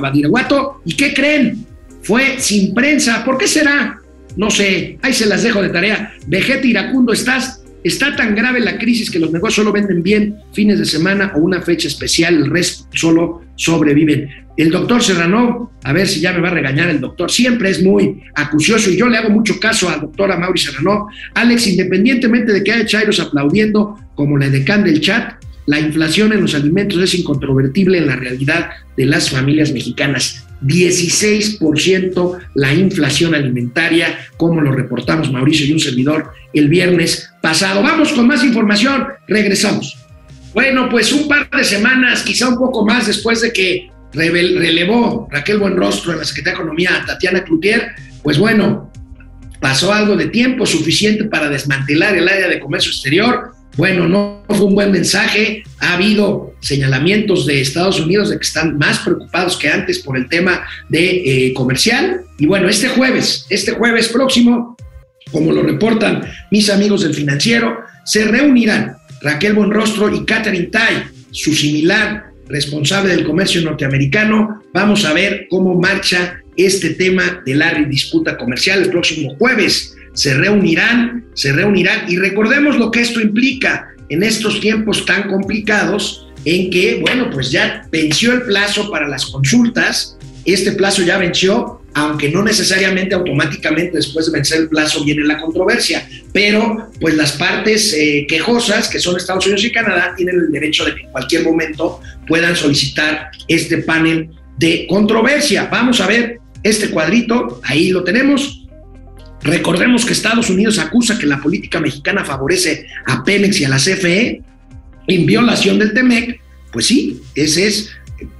Badiraguato. ¿Y qué creen? Fue sin prensa. ¿Por qué será? No sé. Ahí se las dejo de tarea. Vegeta Iracundo, estás Está tan grave la crisis que los negocios solo venden bien fines de semana o una fecha especial, el resto solo sobreviven. El doctor Serrano, a ver si ya me va a regañar el doctor, siempre es muy acucioso y yo le hago mucho caso al doctor Mauri Serrano. Alex, independientemente de que haya chairos aplaudiendo como la decán del chat, la inflación en los alimentos es incontrovertible en la realidad de las familias mexicanas. 16% la inflación alimentaria, como lo reportamos Mauricio y un servidor el viernes pasado. Vamos con más información, regresamos. Bueno, pues un par de semanas, quizá un poco más después de que relevó Raquel Buenrostro en la Secretaría de Economía a Tatiana Cloutier, pues bueno, pasó algo de tiempo suficiente para desmantelar el área de comercio exterior, bueno, no fue un buen mensaje. Ha habido señalamientos de Estados Unidos de que están más preocupados que antes por el tema de eh, comercial. Y bueno, este jueves, este jueves próximo, como lo reportan mis amigos del financiero, se reunirán Raquel Bonrostro y Catherine Tai, su similar responsable del comercio norteamericano. Vamos a ver cómo marcha este tema de la disputa comercial el próximo jueves se reunirán, se reunirán y recordemos lo que esto implica en estos tiempos tan complicados en que, bueno, pues ya venció el plazo para las consultas, este plazo ya venció, aunque no necesariamente automáticamente después de vencer el plazo viene la controversia, pero pues las partes eh, quejosas, que son Estados Unidos y Canadá, tienen el derecho de que en cualquier momento puedan solicitar este panel de controversia. Vamos a ver este cuadrito, ahí lo tenemos. Recordemos que Estados Unidos acusa que la política mexicana favorece a Pemex y a la CFE en violación del TEMEC. Pues sí, ese es,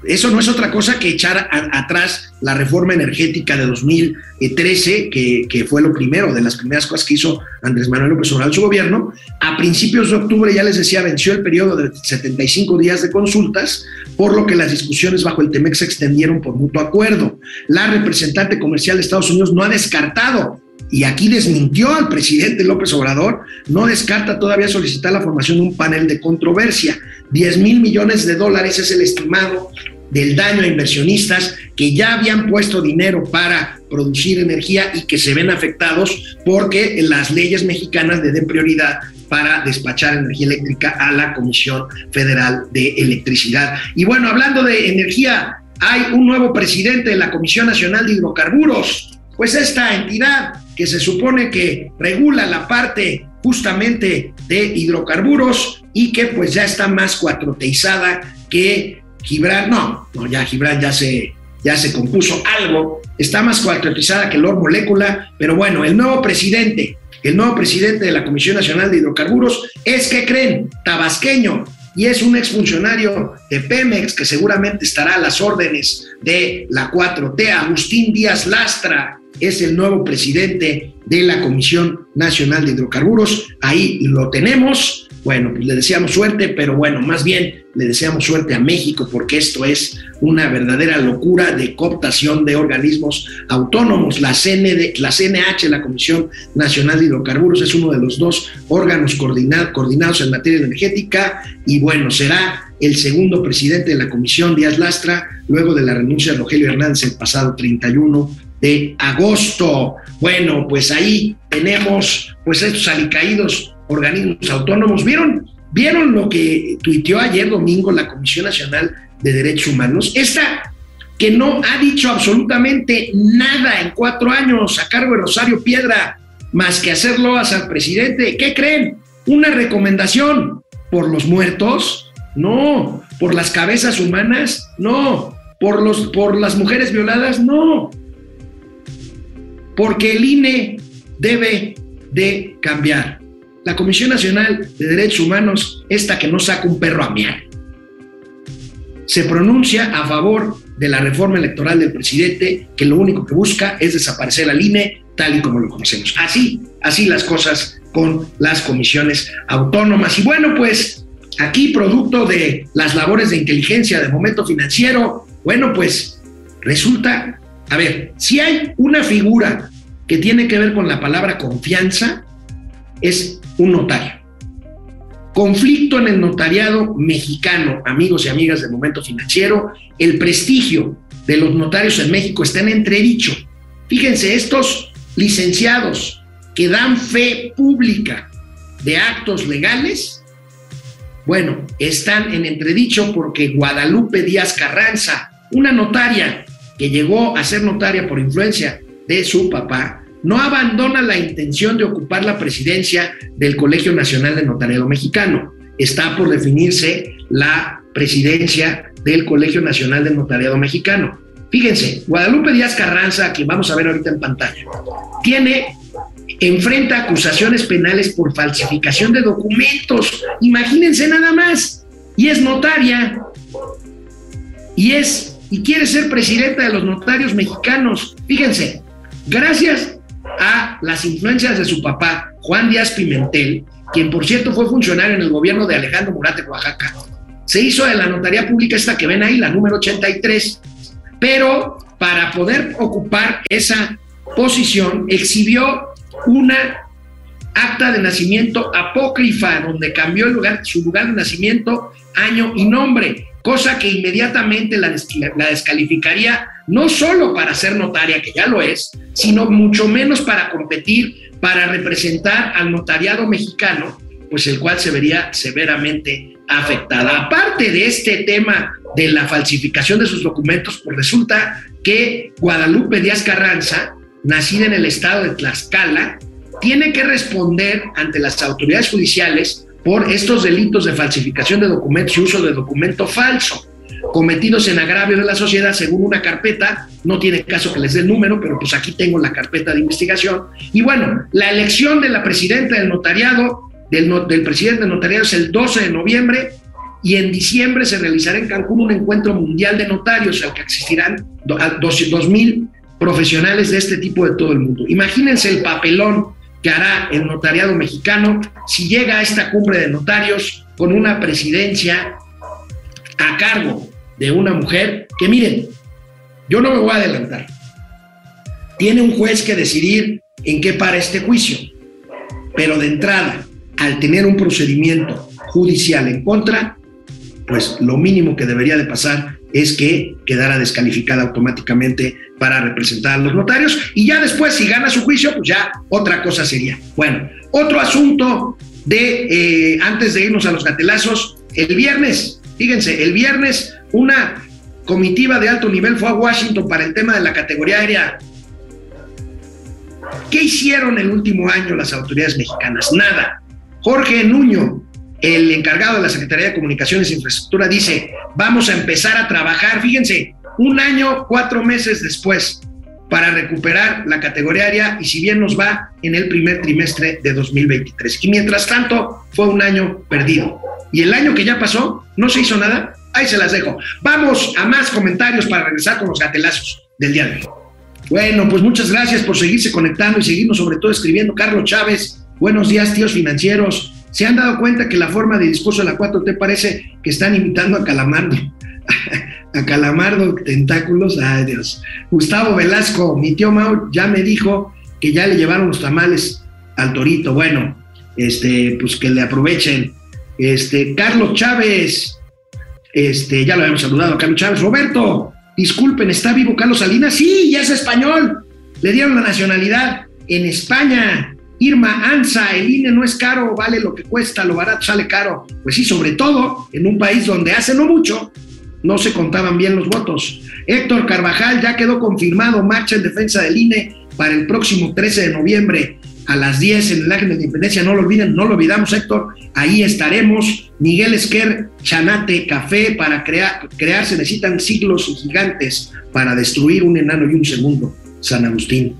eso no es otra cosa que echar atrás la reforma energética de 2013, que, que, fue lo primero, de las primeras cosas que hizo Andrés Manuel López Obrador en su gobierno. A principios de octubre, ya les decía, venció el periodo de 75 días de consultas, por lo que las discusiones bajo el TEMEC se extendieron por mutuo acuerdo. La representante comercial de Estados Unidos no ha descartado y aquí desmintió al presidente López Obrador, no descarta todavía solicitar la formación de un panel de controversia. 10 mil millones de dólares es el estimado del daño a inversionistas que ya habían puesto dinero para producir energía y que se ven afectados porque las leyes mexicanas le den prioridad para despachar energía eléctrica a la Comisión Federal de Electricidad. Y bueno, hablando de energía, hay un nuevo presidente de la Comisión Nacional de Hidrocarburos. Pues esta entidad que se supone que regula la parte justamente de hidrocarburos y que pues ya está más cuatroteizada que Gibran, no, no, ya Gibran ya se, ya se compuso algo, está más cuatroteizada que Lord Molécula, pero bueno, el nuevo presidente, el nuevo presidente de la Comisión Nacional de Hidrocarburos es, que creen? Tabasqueño, y es un exfuncionario de Pemex que seguramente estará a las órdenes de la 4T, Agustín Díaz Lastra, es el nuevo presidente de la Comisión Nacional de Hidrocarburos. Ahí lo tenemos. Bueno, pues le deseamos suerte, pero bueno, más bien le deseamos suerte a México porque esto es una verdadera locura de cooptación de organismos autónomos. La, CND, la CNH, la Comisión Nacional de Hidrocarburos, es uno de los dos órganos coordinados en materia energética y bueno, será el segundo presidente de la Comisión, Díaz Lastra, luego de la renuncia de Rogelio Hernández el pasado 31 de agosto. Bueno, pues ahí tenemos pues estos alicaídos organismos autónomos. ¿Vieron? ¿Vieron lo que tuiteó ayer domingo la Comisión Nacional de Derechos Humanos? Esta que no ha dicho absolutamente nada en cuatro años a cargo de Rosario Piedra, más que hacerlo al presidente. ¿Qué creen? ¿Una recomendación por los muertos? No. ¿Por las cabezas humanas? No. ¿Por, los, por las mujeres violadas? No porque el INE debe de cambiar. La Comisión Nacional de Derechos Humanos, esta que no saca un perro a miar, se pronuncia a favor de la reforma electoral del presidente, que lo único que busca es desaparecer al INE tal y como lo conocemos. Así, así las cosas con las comisiones autónomas. Y bueno, pues aquí producto de las labores de inteligencia del momento financiero, bueno, pues resulta, a ver, si hay una figura que tiene que ver con la palabra confianza, es un notario. Conflicto en el notariado mexicano, amigos y amigas del momento financiero, el prestigio de los notarios en México está en entredicho. Fíjense, estos licenciados que dan fe pública de actos legales, bueno, están en entredicho porque Guadalupe Díaz Carranza, una notaria que llegó a ser notaria por influencia de su papá, no abandona la intención de ocupar la presidencia del Colegio Nacional de Notariado Mexicano. Está por definirse la presidencia del Colegio Nacional de Notariado Mexicano. Fíjense, Guadalupe Díaz Carranza, que vamos a ver ahorita en pantalla, tiene enfrenta acusaciones penales por falsificación de documentos. Imagínense nada más. Y es notaria. Y es y quiere ser presidenta de los notarios mexicanos. Fíjense, gracias a las influencias de su papá, Juan Díaz Pimentel, quien por cierto fue funcionario en el gobierno de Alejandro Murat de Oaxaca. Se hizo de la notaría pública esta que ven ahí, la número 83, pero para poder ocupar esa posición exhibió una acta de nacimiento apócrifa donde cambió el lugar, su lugar de nacimiento, año y nombre cosa que inmediatamente la, descalificaría no solo para ser notaria, que ya lo es, sino mucho menos para competir, para representar al notariado mexicano, pues el cual se vería severamente afectada. Aparte de este tema de la falsificación de sus documentos, pues resulta que Guadalupe Díaz Carranza, nacida en el estado de Tlaxcala, tiene que responder ante las autoridades judiciales por estos delitos de falsificación de documentos y uso de documento falso cometidos en agravio de la sociedad según una carpeta, no tiene caso que les dé el número, pero pues aquí tengo la carpeta de investigación. Y bueno, la elección de la presidenta del notariado, del, presidente del notariado es el 12 de noviembre y en diciembre se realizará en Cancún un encuentro mundial de notarios al que existirán 2.000 profesionales de este tipo de todo el mundo. Imagínense el papelón que hará el notariado mexicano si llega a esta cumbre de notarios con una presidencia a cargo de una mujer que miren, yo no me voy a adelantar. Tiene un juez que decidir en qué para este juicio, pero de entrada, al tener un procedimiento judicial en contra, pues lo mínimo que debería de pasar es que quedara descalificada automáticamente para representar a los notarios y ya después si gana su juicio, pues ya otra cosa sería. Bueno, otro asunto de, eh, antes de irnos a los gatelazos, el viernes, fíjense, el viernes una comitiva de alto nivel fue a Washington para el tema de la categoría aérea. ¿Qué hicieron el último año las autoridades mexicanas? Nada. Jorge Nuño, el encargado de la Secretaría de Comunicaciones e Infraestructura, dice, vamos a empezar a trabajar, fíjense, un año, cuatro meses después, para recuperar la categoría aérea y si bien nos va en el primer trimestre de 2023. Y mientras tanto, fue un año perdido. Y el año que ya pasó, no se hizo nada. Ahí se las dejo. Vamos a más comentarios para regresar con los gatelazos del día de hoy. Bueno, pues muchas gracias por seguirse conectando y seguirnos sobre todo escribiendo. Carlos Chávez, buenos días, tíos financieros. ¿Se han dado cuenta que la forma de discurso de la 4T parece que están imitando a Calamardo? a Calamardo Tentáculos, ay Dios. Gustavo Velasco, mi tío Mau ya me dijo que ya le llevaron los tamales al torito. Bueno, este, pues que le aprovechen. Este, Carlos Chávez, este, ya lo habíamos saludado a Carlos Chávez. Roberto, disculpen, ¿está vivo Carlos Salinas? Sí, ya es español. Le dieron la nacionalidad en España. Irma Anza, el INE no es caro, vale lo que cuesta, lo barato sale caro. Pues sí, sobre todo en un país donde hace no mucho no se contaban bien los votos. Héctor Carvajal ya quedó confirmado, marcha en defensa del INE para el próximo 13 de noviembre a las 10 en el Ángel de Independencia. No lo olviden, no lo olvidamos, Héctor. Ahí estaremos. Miguel Esquer, Chanate, Café. Para crear, crear se necesitan siglos gigantes para destruir un enano y un segundo. San Agustín.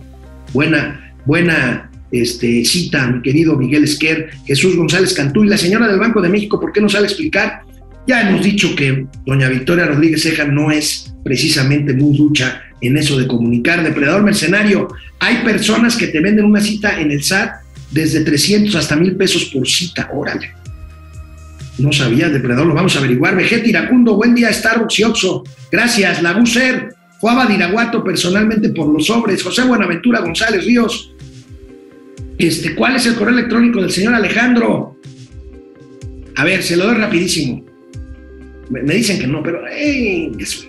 Buena, buena este, cita, mi querido Miguel Esquer. Jesús González Cantú y la señora del Banco de México, ¿por qué no sale a explicar Ya hemos dicho que doña Victoria Rodríguez Ceja no es precisamente muy ducha en eso de comunicar. Depredador mercenario, hay personas que te venden una cita en el SAT desde 300 hasta 1000 pesos por cita. Órale. No sabía, depredador, lo vamos a averiguar. Vegeta Iracundo, buen día, Starbucks y Oxo. Gracias, Laguser, Juaba Diraguato, personalmente por los sobres. José Buenaventura González Ríos. Este, ¿Cuál es el correo electrónico del señor Alejandro? A ver, se lo doy rapidísimo. Me, dicen que no, pero ¡eh! eso.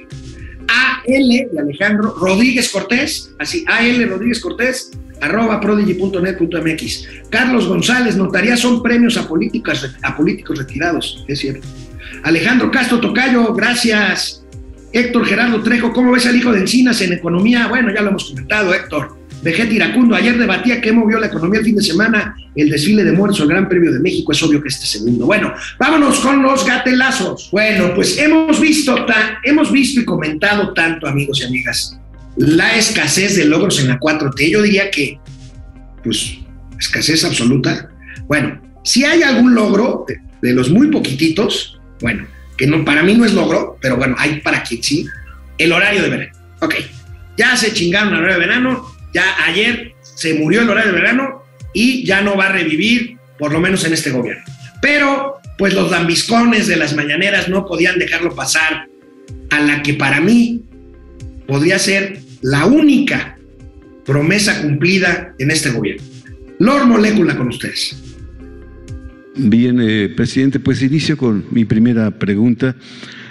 AL de Alejandro Rodríguez Cortés, así, AL Rodríguez Cortés, arroba prodigy.net.mx. Carlos González, notaría son premios a, políticas, a políticos retirados, es cierto. Alejandro Castro Tocayo, gracias. Héctor Gerardo Trejo, ¿cómo ves al hijo de Encinas en economía? Bueno, ya lo hemos comentado, Héctor. Vegeta Iracundo, ayer debatía qué movió la economía el fin de semana, el desfile de muertos, el Gran Premio de México, es obvio que este segundo. Bueno, vámonos con los gatelazos. Bueno, pues hemos visto, hemos visto y comentado tanto, amigos y amigas, la escasez de logros en la 4T. Yo diría que, pues, escasez absoluta. Bueno, si hay algún logro de, de los muy poquititos, bueno, que no, para mí no es logro, pero bueno, hay para quien sí, el horario de verano. Ok, ya se chingaron el horario de verano, ya ayer se murió el horario de verano y ya no va a revivir, por lo menos en este gobierno. Pero, pues los lambiscones de las mañaneras no podían dejarlo pasar a la que para mí podría ser la única promesa cumplida en este gobierno. Lord Molécula con ustedes. Bien, eh, presidente, pues inicio con mi primera pregunta.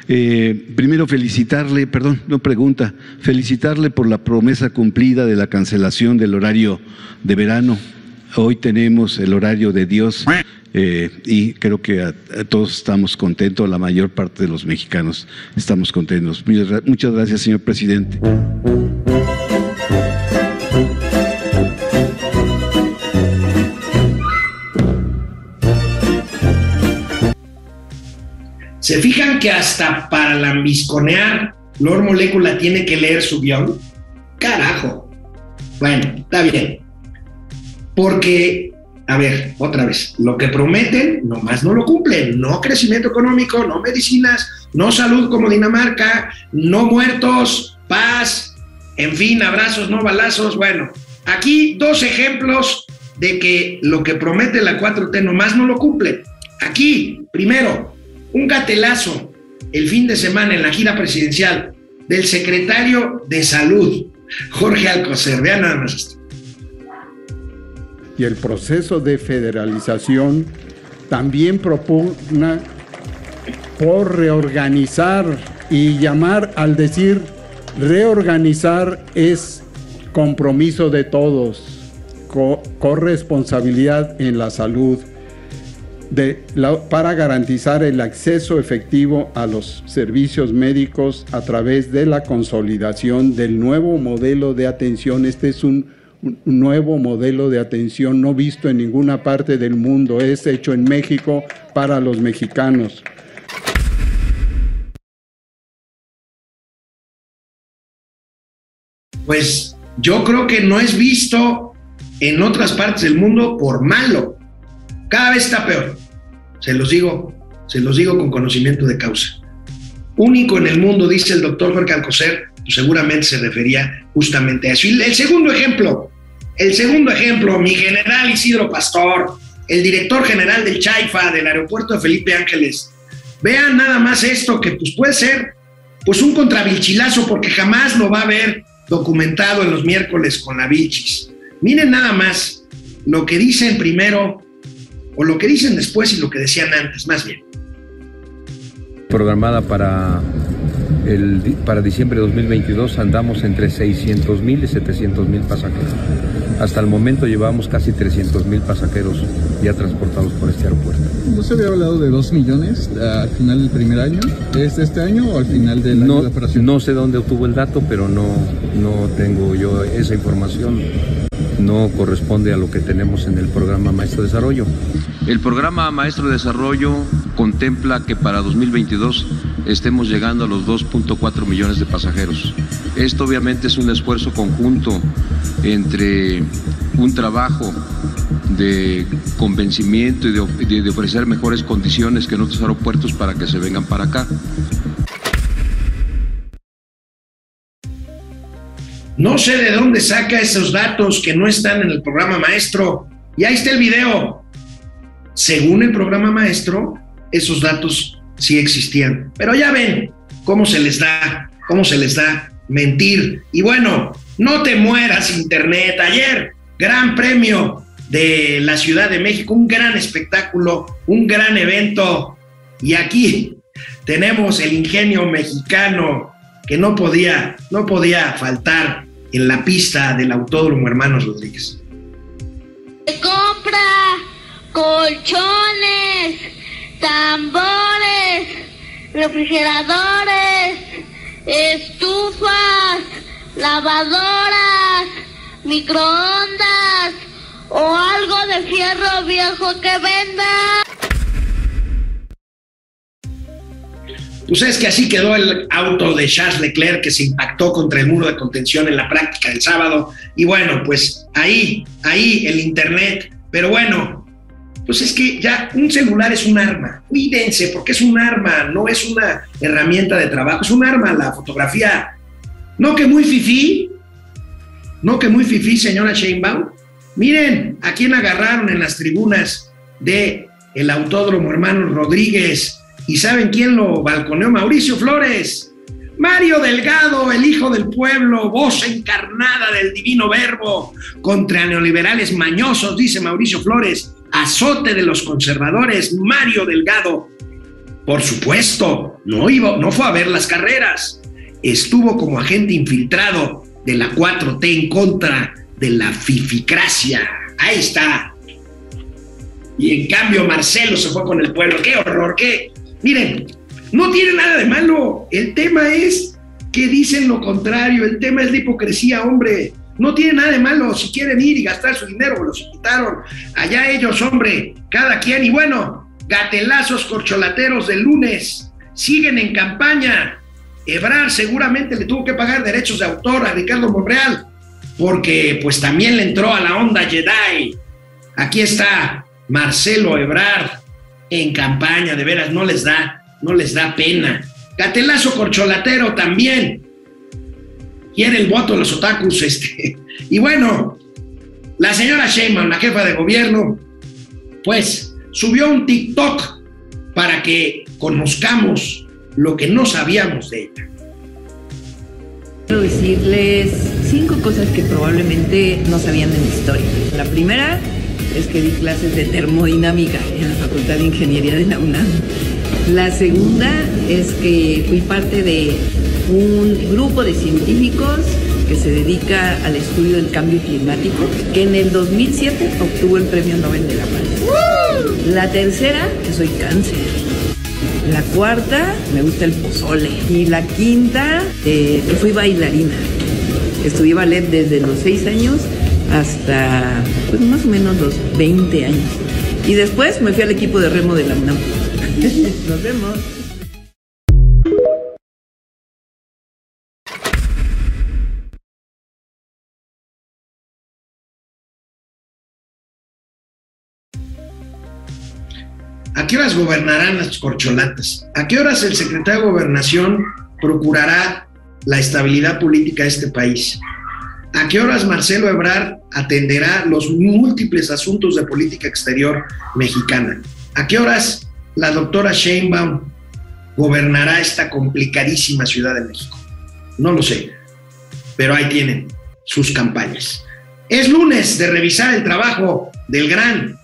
Eh, primero felicitarle, perdón, no pregunta, felicitarle por la promesa cumplida de la cancelación del horario de verano. Hoy tenemos el horario de Dios eh, y creo que todos estamos contentos, la mayor parte de los mexicanos estamos contentos. Muchas gracias, señor presidente. ¿Se fijan que hasta para lambisconear Lord Molécula tiene que leer su guion? Carajo. Bueno, está bien. Porque, a ver, otra vez, lo que prometen, nomás no lo cumplen. No crecimiento económico, no medicinas, no salud como Dinamarca, no muertos, paz, en fin, abrazos, no balazos. Bueno, aquí dos ejemplos de que lo que promete la 4T nomás no lo cumple. Aquí, primero, un gatelazo el fin de semana en la gira presidencial del secretario de Salud, Jorge Alcocer. Vean nada más esto. Y el proceso de federalización también propugna por reorganizar y llamar al decir reorganizar es compromiso de todos, co corresponsabilidad en la salud de para garantizar el acceso efectivo a los servicios médicos a través de la consolidación del nuevo modelo de atención. Este es un, un nuevo modelo de atención no visto en ninguna parte del mundo, es hecho en México para los mexicanos. Pues yo creo que no es visto en otras partes del mundo por malo. Cada vez está peor. Se los digo, se los digo con conocimiento de causa. Único en el mundo, dice el doctor Jorge Alcocer, pues seguramente se refería justamente a eso. Y el segundo ejemplo, el segundo ejemplo, mi general Isidro Pastor, el director general del Chaifa, del aeropuerto de Felipe Ángeles. Vean nada más esto, que pues puede ser pues un contravilchilazo, porque jamás lo va a ver documentado en los miércoles con la Vilchis. Miren nada más lo que dicen primero, o lo que dicen después y lo que decían antes, más bien. Programada para, el, para diciembre de 2022 andamos entre 600 mil y 700 mil pasajeros. Hasta el momento llevamos casi 300 mil pasajeros ya transportados por este aeropuerto. ¿No se había hablado de 2 millones al final del primer año? ¿Es de este año o al final del año no, de operación? No sé dónde obtuvo el dato, pero no, no tengo yo esa información. No corresponde a lo que tenemos en el programa Maestro de Desarrollo. El programa Maestro de Desarrollo contempla que para 2022 estemos llegando a los 2.4 millones de pasajeros. Esto obviamente es un esfuerzo conjunto entre un trabajo de convencimiento y de, de ofrecer mejores condiciones que en otros aeropuertos para que se vengan para acá. No sé de dónde saca esos datos que no están en el programa maestro. Y ahí está el video. Según el programa maestro, esos datos sí existían. Pero ya ven cómo se les da, cómo se les da mentir. Y bueno, no te mueras, Internet. Ayer, gran premio de la Ciudad de México, un gran espectáculo, un gran evento. Y aquí tenemos el ingenio mexicano que no podía, no podía faltar en la pista del Autódromo Hermanos Rodríguez. Se compra colchones, tambores, refrigeradores, estufas, lavadoras, microondas o algo de fierro viejo que venda. Pues es que así quedó el auto de Charles Leclerc que se impactó contra el muro de contención en la práctica del sábado. Y bueno, pues ahí, ahí el Internet. Pero bueno, pues es que ya un celular es un arma. Cuídense, porque es un arma, no es una herramienta de trabajo, es un arma la fotografía. No que muy fifí, no que muy fifí, señora Sheinbaum. Miren a quién agarraron en las tribunas de el Autódromo Hermanos Rodríguez. ¿Y saben quién lo balconeó? Mauricio Flores. Mario Delgado, el hijo del pueblo, voz encarnada del divino verbo contra neoliberales mañosos, dice Mauricio Flores, azote de los conservadores, Mario Delgado. Por supuesto, no, iba, no fue a ver las carreras, estuvo como agente infiltrado de la 4T en contra de la fificracia. Ahí está. Y en cambio Marcelo se fue con el pueblo. ¡Qué horror! ¡Qué! Miren, no tiene nada de malo. El tema es que dicen lo contrario. El tema es la hipocresía, hombre. No tiene nada de malo. Si quieren ir y gastar su dinero, los quitaron. Allá ellos, hombre, cada quien. Y bueno, gatelazos corcholateros del lunes siguen en campaña. Ebrar seguramente le tuvo que pagar derechos de autor a Ricardo Monreal, porque pues también le entró a la onda Jedi. Aquí está Marcelo Ebrard en campaña, de veras, no les da, no les da pena. Gatelazo corcholatero también. Quiere el voto de los otakus, este. Y bueno, la señora Sheinbaum, la jefa de gobierno, pues subió un TikTok para que conozcamos lo que no sabíamos de ella. Quiero decirles cinco cosas que probablemente no sabían de mi historia. La primera es que di clases de termodinámica en la Facultad de Ingeniería de la UNAM. La segunda es que fui parte de un grupo de científicos que se dedica al estudio del cambio climático, que en el 2007 obtuvo el Premio Nobel de la Paz. La tercera, que soy cáncer. La cuarta, me gusta el pozole. Y la quinta, eh, que fui bailarina. Estudié ballet desde los 6 años hasta pues, más o menos los 20 años. Y después me fui al equipo de remo de la UNAM. Nos vemos. ¿A qué horas gobernarán las corcholatas? ¿A qué horas el secretario de Gobernación procurará la estabilidad política de este país? ¿A qué horas Marcelo Ebrard atenderá los múltiples asuntos de política exterior mexicana? ¿A qué horas la doctora Sheinbaum gobernará esta complicadísima Ciudad de México? No lo sé, pero ahí tienen sus campañas. Es lunes de revisar el trabajo del gran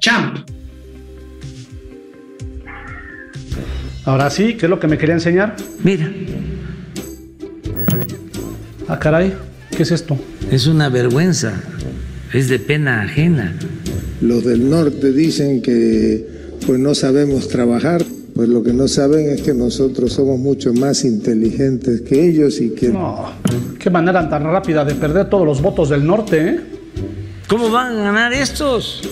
Champ, Ahora sí, ¿qué es lo que me quería enseñar? Mira, Ah, caray, ¿qué es esto? es una vergüenza, es de pena ajena. Los del norte dicen que pues no sabemos trabajar, pues lo que no saben es que nosotros somos mucho más inteligentes que ellos y que No, qué manera tan rápida de perder todos los votos del norte, ¿eh? ¿Cómo van a ganar estos?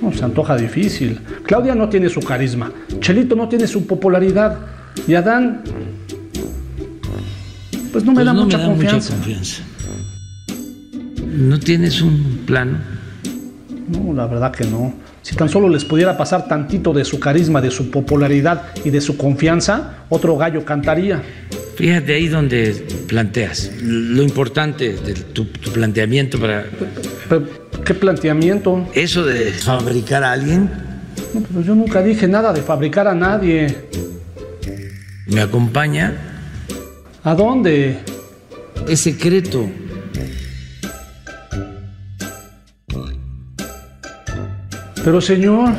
No, se antoja difícil. Claudia no tiene su carisma, Chelito no tiene su popularidad y Adán, pues no me Pues da no mucha me da confianza. mucha confianza. ¿No tienes un plano? No, la verdad que no. Si tan solo les pudiera pasar tantito de su carisma, de su popularidad y de su confianza, otro gallo cantaría. Fíjate ahí donde planteas lo importante de tu, tu planteamiento para... ¿Qué planteamiento? Eso de fabricar a alguien. No, pero yo nunca dije nada de fabricar a nadie. ¿Me acompaña? ¿A dónde? Es secreto. Pero señor,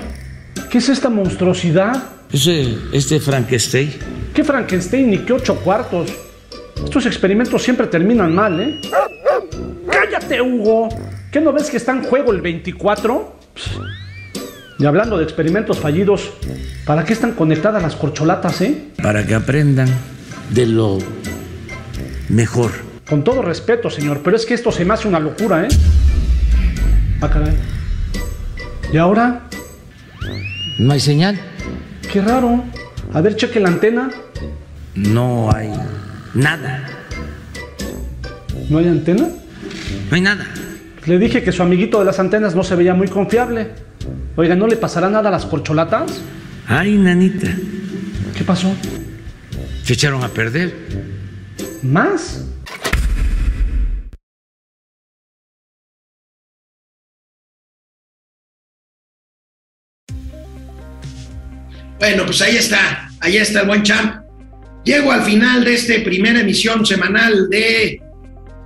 ¿qué es esta monstruosidad? Ese, este Frankenstein. ¿Qué Frankenstein ni qué ocho cuartos? Estos experimentos siempre terminan mal, ¿eh? ¡Cállate, Hugo! ¿Qué no ves que está en juego el 24? Y hablando de experimentos fallidos, ¿para qué están conectadas las corcholatas, eh? Para que aprendan de lo mejor. Con todo respeto, señor, pero es que esto se me hace una locura, ¿eh? Ah, caray. ¿Y ahora? No hay señal. Qué raro. A ver, cheque la antena. No hay nada. ¿No hay antena? No hay nada. Le dije que su amiguito de las antenas no se veía muy confiable. Oiga, ¿no le pasará nada a las corcholatas? Ay, nanita. ¿Qué pasó? Se echaron a perder. ¿Más? Bueno, pues ahí está, ahí está el buen champ. Llego al final de esta primera emisión semanal de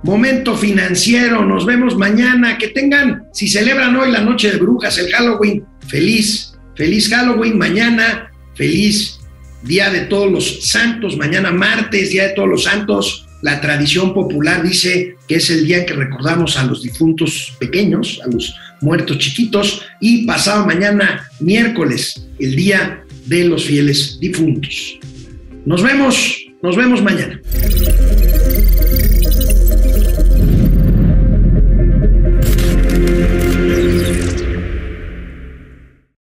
Momento Financiero. Nos vemos mañana. Que tengan, si celebran hoy la noche de brujas, el Halloween, feliz, feliz Halloween. Mañana, feliz Día de Todos los Santos. Mañana martes, Día de Todos los Santos. La tradición popular dice que es el día que recordamos a los difuntos pequeños, a los muertos chiquitos. Y pasado mañana, miércoles, el Día de los Fieles Difuntos. Nos vemos, nos vemos mañana.